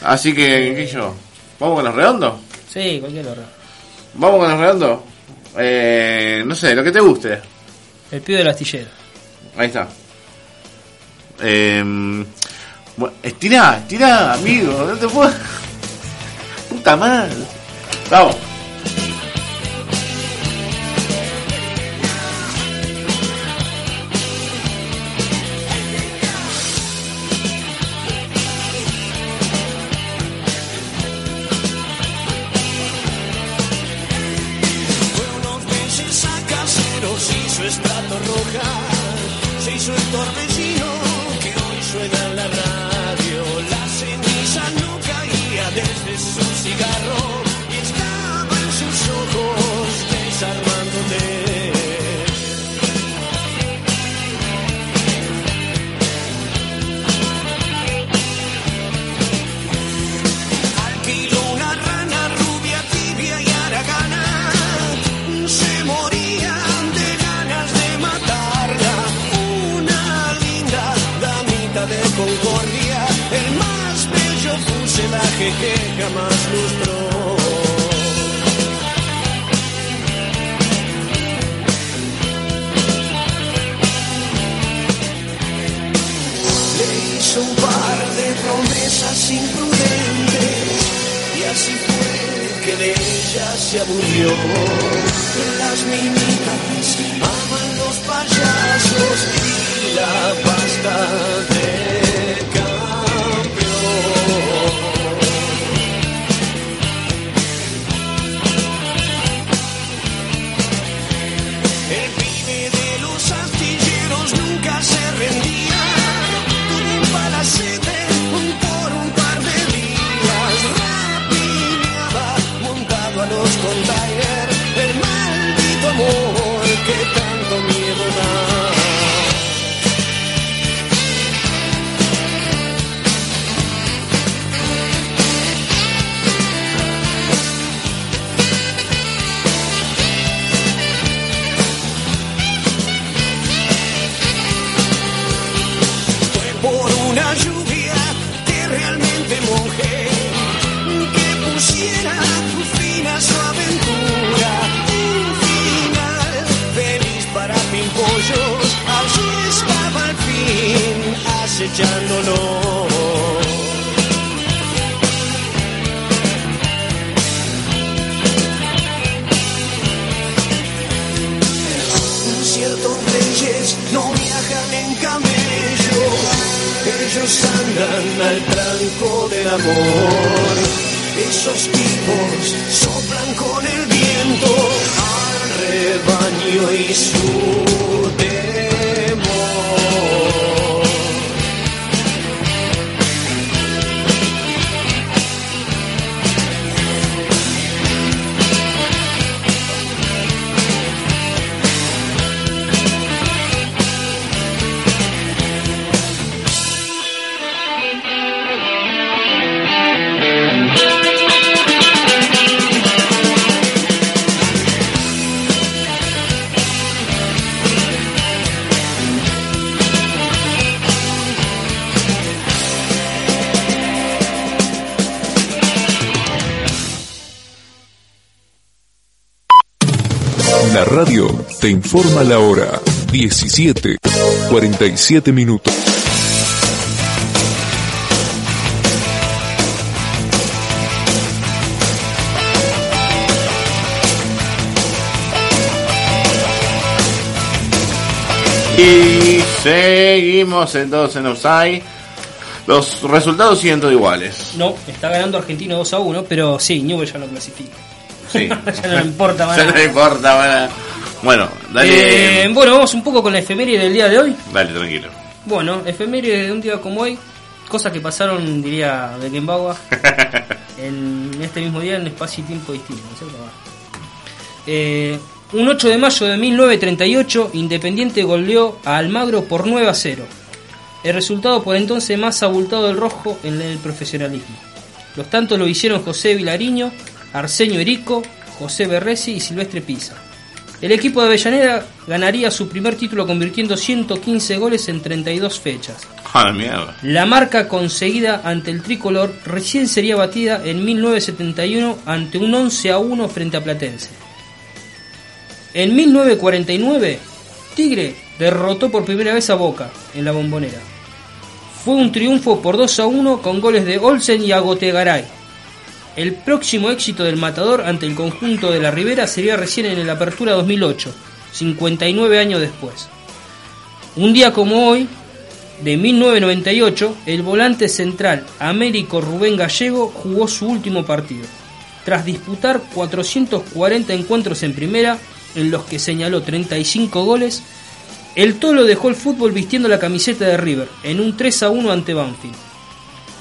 Así que, ¿qué yo? ¿Vamos con los redondos? Sí, cualquier hora. ¿Vamos con los redondos? Eh, no sé, lo que te guste. El pibe del astillero. Ahí está. Eh, bueno, estirá, estirá, amigo. No te puedo. Puta madre. Vamos. La radio te informa la hora 17, 47 minutos. Y seguimos entonces en Offside. Los resultados siguen todos iguales. No, está ganando Argentina 2 a 1, pero sí, Newell ya no clasifica. Sí. ya no le importa. Ya no le importa, bueno. Bueno, dale. Eh, bueno, vamos un poco con la efeméride del día de hoy. Dale, tranquilo. Bueno, efeméride de un día como hoy, cosas que pasaron, diría Beckenbauer, en este mismo día en espacio y tiempo distinto, ¿no es cierto? Eh, un 8 de mayo de 1938, Independiente goleó a Almagro por 9 a 0. El resultado por entonces más abultado del rojo en el profesionalismo. Los tantos lo hicieron José Vilariño, Arsenio Erico, José Berresi y Silvestre Pisa. El equipo de Avellaneda ganaría su primer título convirtiendo 115 goles en 32 fechas. A la mierda. La marca conseguida ante el tricolor recién sería batida en 1971 ante un 11 a 1 frente a Platense. En 1949, Tigre derrotó por primera vez a Boca en la bombonera. Fue un triunfo por 2 a 1 con goles de Olsen y Agotegaray. El próximo éxito del Matador ante el conjunto de la Ribera sería recién en el Apertura 2008, 59 años después. Un día como hoy, de 1998, el volante central Américo Rubén Gallego jugó su último partido. Tras disputar 440 encuentros en primera, en los que señaló 35 goles, el Tolo dejó el fútbol vistiendo la camiseta de River en un 3 a 1 ante Banfield.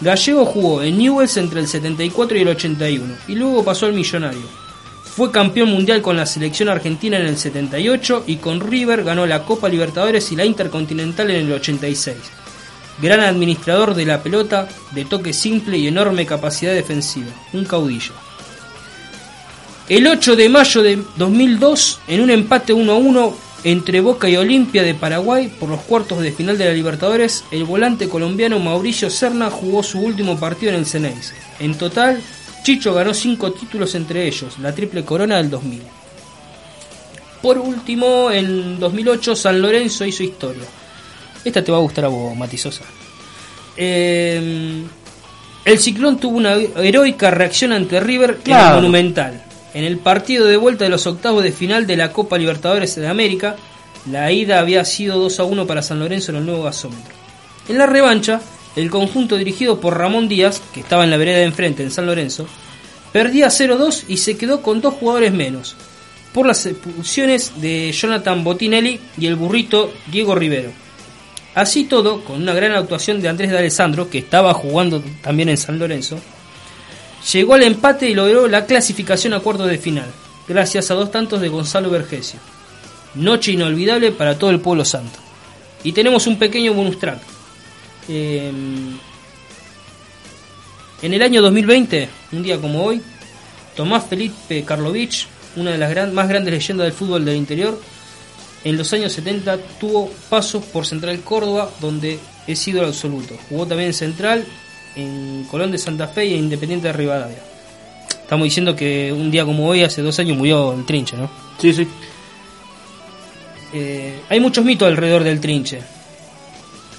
Gallego jugó en Newell's entre el 74 y el 81 y luego pasó al Millonario. Fue campeón mundial con la selección argentina en el 78 y con River ganó la Copa Libertadores y la Intercontinental en el 86. Gran administrador de la pelota, de toque simple y enorme capacidad defensiva. Un caudillo. El 8 de mayo de 2002, en un empate 1 a 1 entre Boca y Olimpia de Paraguay por los cuartos de final de la Libertadores, el volante colombiano Mauricio Serna jugó su último partido en el Ceneice. En total, Chicho ganó 5 títulos entre ellos, la triple corona del 2000. Por último, en 2008 San Lorenzo hizo historia. Esta te va a gustar a vos, Matisosa. Eh, el Ciclón tuvo una heroica reacción ante River en Claro. el Monumental. En el partido de vuelta de los octavos de final de la Copa Libertadores de América, la ida había sido 2 a 1 para San Lorenzo en el nuevo gasómetro. En la revancha, el conjunto dirigido por Ramón Díaz, que estaba en la vereda de enfrente en San Lorenzo, perdía 0-2 y se quedó con dos jugadores menos, por las expulsiones de Jonathan Botinelli y el burrito Diego Rivero. Así todo, con una gran actuación de Andrés de Alessandro, que estaba jugando también en San Lorenzo, llegó al empate y logró la clasificación a cuartos de final, gracias a dos tantos de Gonzalo Vergesio. Noche inolvidable para todo el pueblo santo. Y tenemos un pequeño bonus track. Eh, en el año 2020, un día como hoy, Tomás Felipe Karlovich, una de las más grandes leyendas del fútbol del interior, en los años 70 tuvo pasos por Central Córdoba, donde es ídolo absoluto. Jugó también en Central, en Colón de Santa Fe y en Independiente de Rivadavia. Estamos diciendo que un día como hoy, hace dos años, murió el Trinche, ¿no? Sí, sí. Eh, hay muchos mitos alrededor del trinche.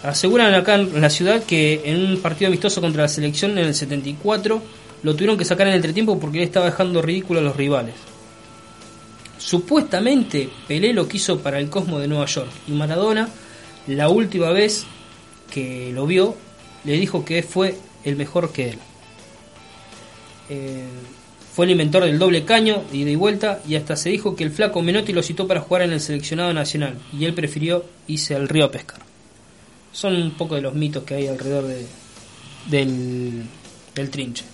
Aseguran acá en la ciudad que en un partido amistoso contra la selección en el 74 lo tuvieron que sacar en el entretiempo porque él estaba dejando ridículo a los rivales. Supuestamente Pelé lo quiso para el Cosmo de Nueva York y Maradona, la última vez que lo vio, le dijo que fue el mejor que él. Eh, fue el inventor del doble caño, de ida y vuelta, y hasta se dijo que el flaco Menotti lo citó para jugar en el seleccionado nacional, y él prefirió irse al río a pescar. Son un poco de los mitos que hay alrededor de, del, del trinche.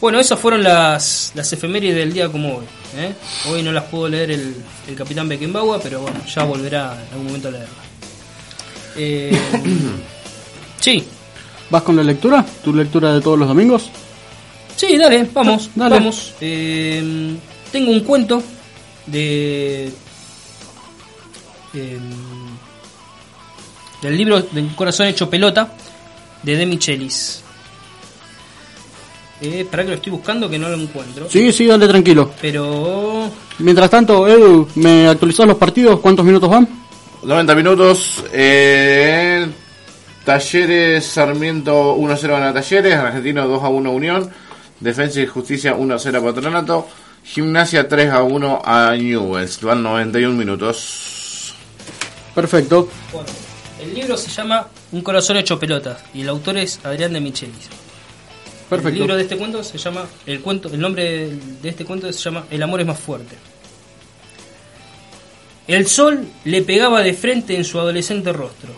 Bueno, esas fueron las, las efemérides del día como hoy. ¿eh? Hoy no las pudo leer el, el capitán Beckenbauer, pero bueno, ya volverá en algún momento a leerlas. Eh, sí, ¿Vas con la lectura? ¿Tu lectura de todos los domingos? Sí, dale, vamos, Dale. vamos. Eh, tengo un cuento de eh, del libro del corazón hecho pelota de De Michelis. Eh, para que lo estoy buscando que no lo encuentro. Sí, sí, dale tranquilo. Pero Mientras tanto, Edu, ¿me actualizás los partidos? ¿Cuántos minutos van? 90 minutos. Eh, Talleres Sarmiento 1-0 a Talleres. Argentino 2-1 Unión. Defensa y Justicia 1-0 Patronato. Gimnasia 3-1 a Newells. Van 91 minutos. Perfecto. Bueno, el libro se llama Un corazón hecho pelota y el autor es Adrián de Michelis. Perfecto. El libro de este cuento se llama el cuento el nombre de este cuento se llama El amor es más fuerte. El sol le pegaba de frente en su adolescente rostro.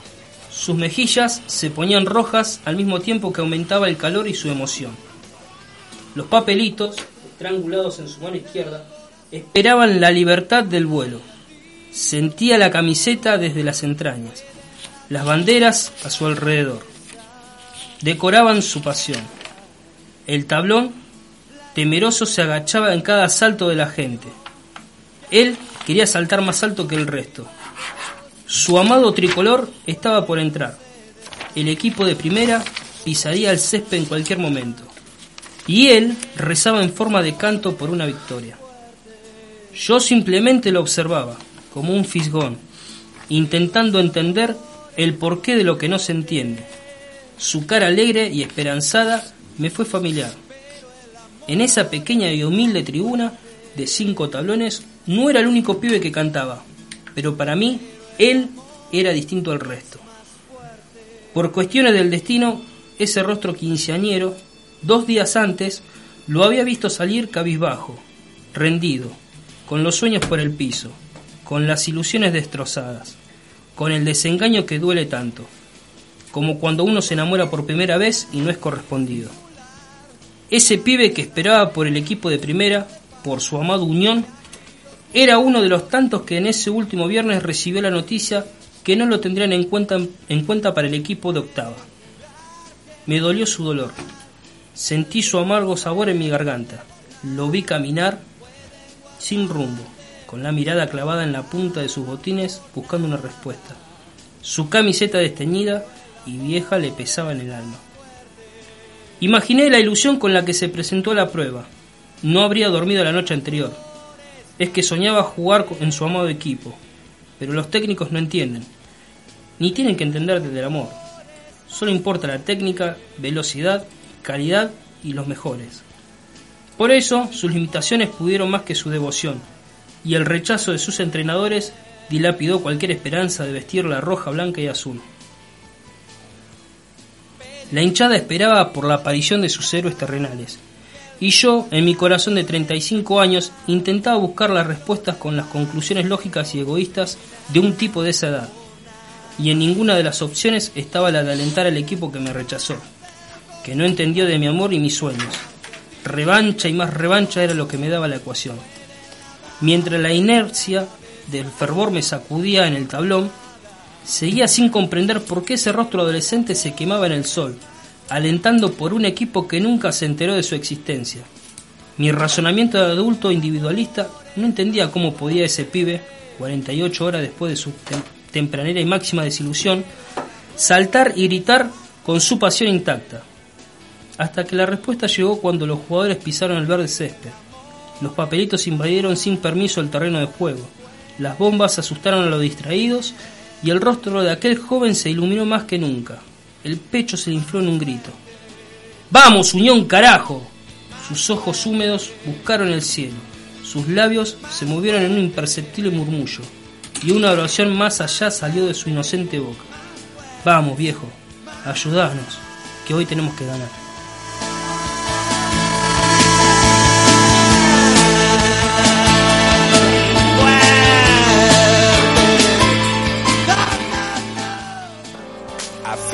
Sus mejillas se ponían rojas al mismo tiempo que aumentaba el calor y su emoción. Los papelitos, estrangulados en su mano izquierda, esperaban la libertad del vuelo. Sentía la camiseta desde las entrañas, las banderas a su alrededor. Decoraban su pasión. El tablón, temeroso, se agachaba en cada salto de la gente. Él quería saltar más alto que el resto. Su amado tricolor estaba por entrar. El equipo de primera pisaría el césped en cualquier momento. Y él rezaba en forma de canto por una victoria. Yo simplemente lo observaba, como un fisgón, intentando entender el porqué de lo que no se entiende. Su cara alegre y esperanzada me fue familiar. En esa pequeña y humilde tribuna de cinco tablones no era el único pibe que cantaba, pero para mí él era distinto al resto. Por cuestiones del destino, ese rostro quinceañero, dos días antes, lo había visto salir cabizbajo, rendido, con los sueños por el piso, con las ilusiones destrozadas, con el desengaño que duele tanto, como cuando uno se enamora por primera vez y no es correspondido. Ese pibe que esperaba por el equipo de primera, por su amado Unión, era uno de los tantos que en ese último viernes recibió la noticia que no lo tendrían en cuenta, en cuenta para el equipo de octava. Me dolió su dolor. Sentí su amargo sabor en mi garganta. Lo vi caminar sin rumbo, con la mirada clavada en la punta de sus botines buscando una respuesta. Su camiseta desteñida y vieja le pesaba en el alma. Imaginé la ilusión con la que se presentó a la prueba. No habría dormido la noche anterior. Es que soñaba jugar en su amado equipo, pero los técnicos no entienden, ni tienen que entender desde el amor. Solo importa la técnica, velocidad, calidad y los mejores. Por eso sus limitaciones pudieron más que su devoción, y el rechazo de sus entrenadores dilapidó cualquier esperanza de vestir la roja, blanca y azul. La hinchada esperaba por la aparición de sus héroes terrenales, y yo, en mi corazón de 35 años, intentaba buscar las respuestas con las conclusiones lógicas y egoístas de un tipo de esa edad, y en ninguna de las opciones estaba la de alentar al equipo que me rechazó, que no entendió de mi amor y mis sueños. Revancha y más revancha era lo que me daba la ecuación. Mientras la inercia del fervor me sacudía en el tablón, seguía sin comprender por qué ese rostro adolescente se quemaba en el sol, alentando por un equipo que nunca se enteró de su existencia. Mi razonamiento de adulto individualista no entendía cómo podía ese pibe, 48 horas después de su tem- tempranera y máxima desilusión, saltar y gritar con su pasión intacta. Hasta que la respuesta llegó cuando los jugadores pisaron el verde césped. Los papelitos invadieron sin permiso el terreno de juego. Las bombas asustaron a los distraídos y el rostro de aquel joven se iluminó más que nunca. El pecho se le infló en un grito. ¡Vamos, Unión, carajo! Sus ojos húmedos buscaron el cielo. Sus labios se movieron en un imperceptible murmullo. Y una oración más allá salió de su inocente boca. Vamos, viejo, ayudanos, que hoy tenemos que ganar.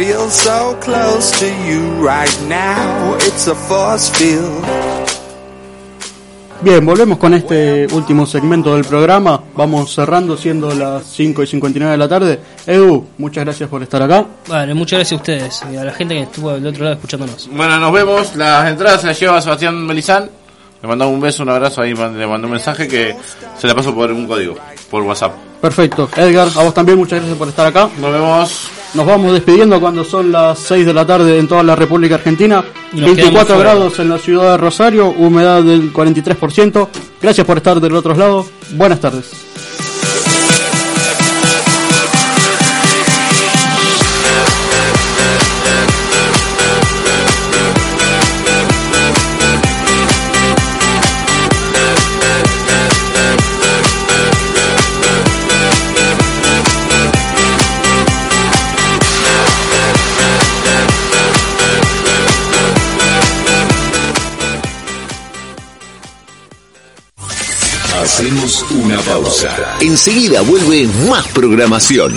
Feel so close to you right now. It's a force field. Bien, volvemos con este último segmento del programa. Vamos cerrando siendo las 5 y 59 de la tarde. Edu, muchas gracias por estar acá. Vale, muchas gracias a ustedes y a la gente que estuvo del otro lado escuchándonos. Bueno, nos vemos. Las entradas se las lleva Sebastián Melizán. Le mandamos un beso, un abrazo. Ahí le mandó un mensaje que se la paso por un código, por WhatsApp. Perfecto. Edgar, a vos también muchas gracias por estar acá. Nos vemos. Nos vamos despidiendo cuando son las 6 de la tarde en toda la República Argentina. Y nos quedamos 24 fuera. grados en la ciudad de Rosario, humedad del 43%. Gracias por estar del otro lado. Buenas tardes. Hacemos una pausa. Enseguida vuelve más programación.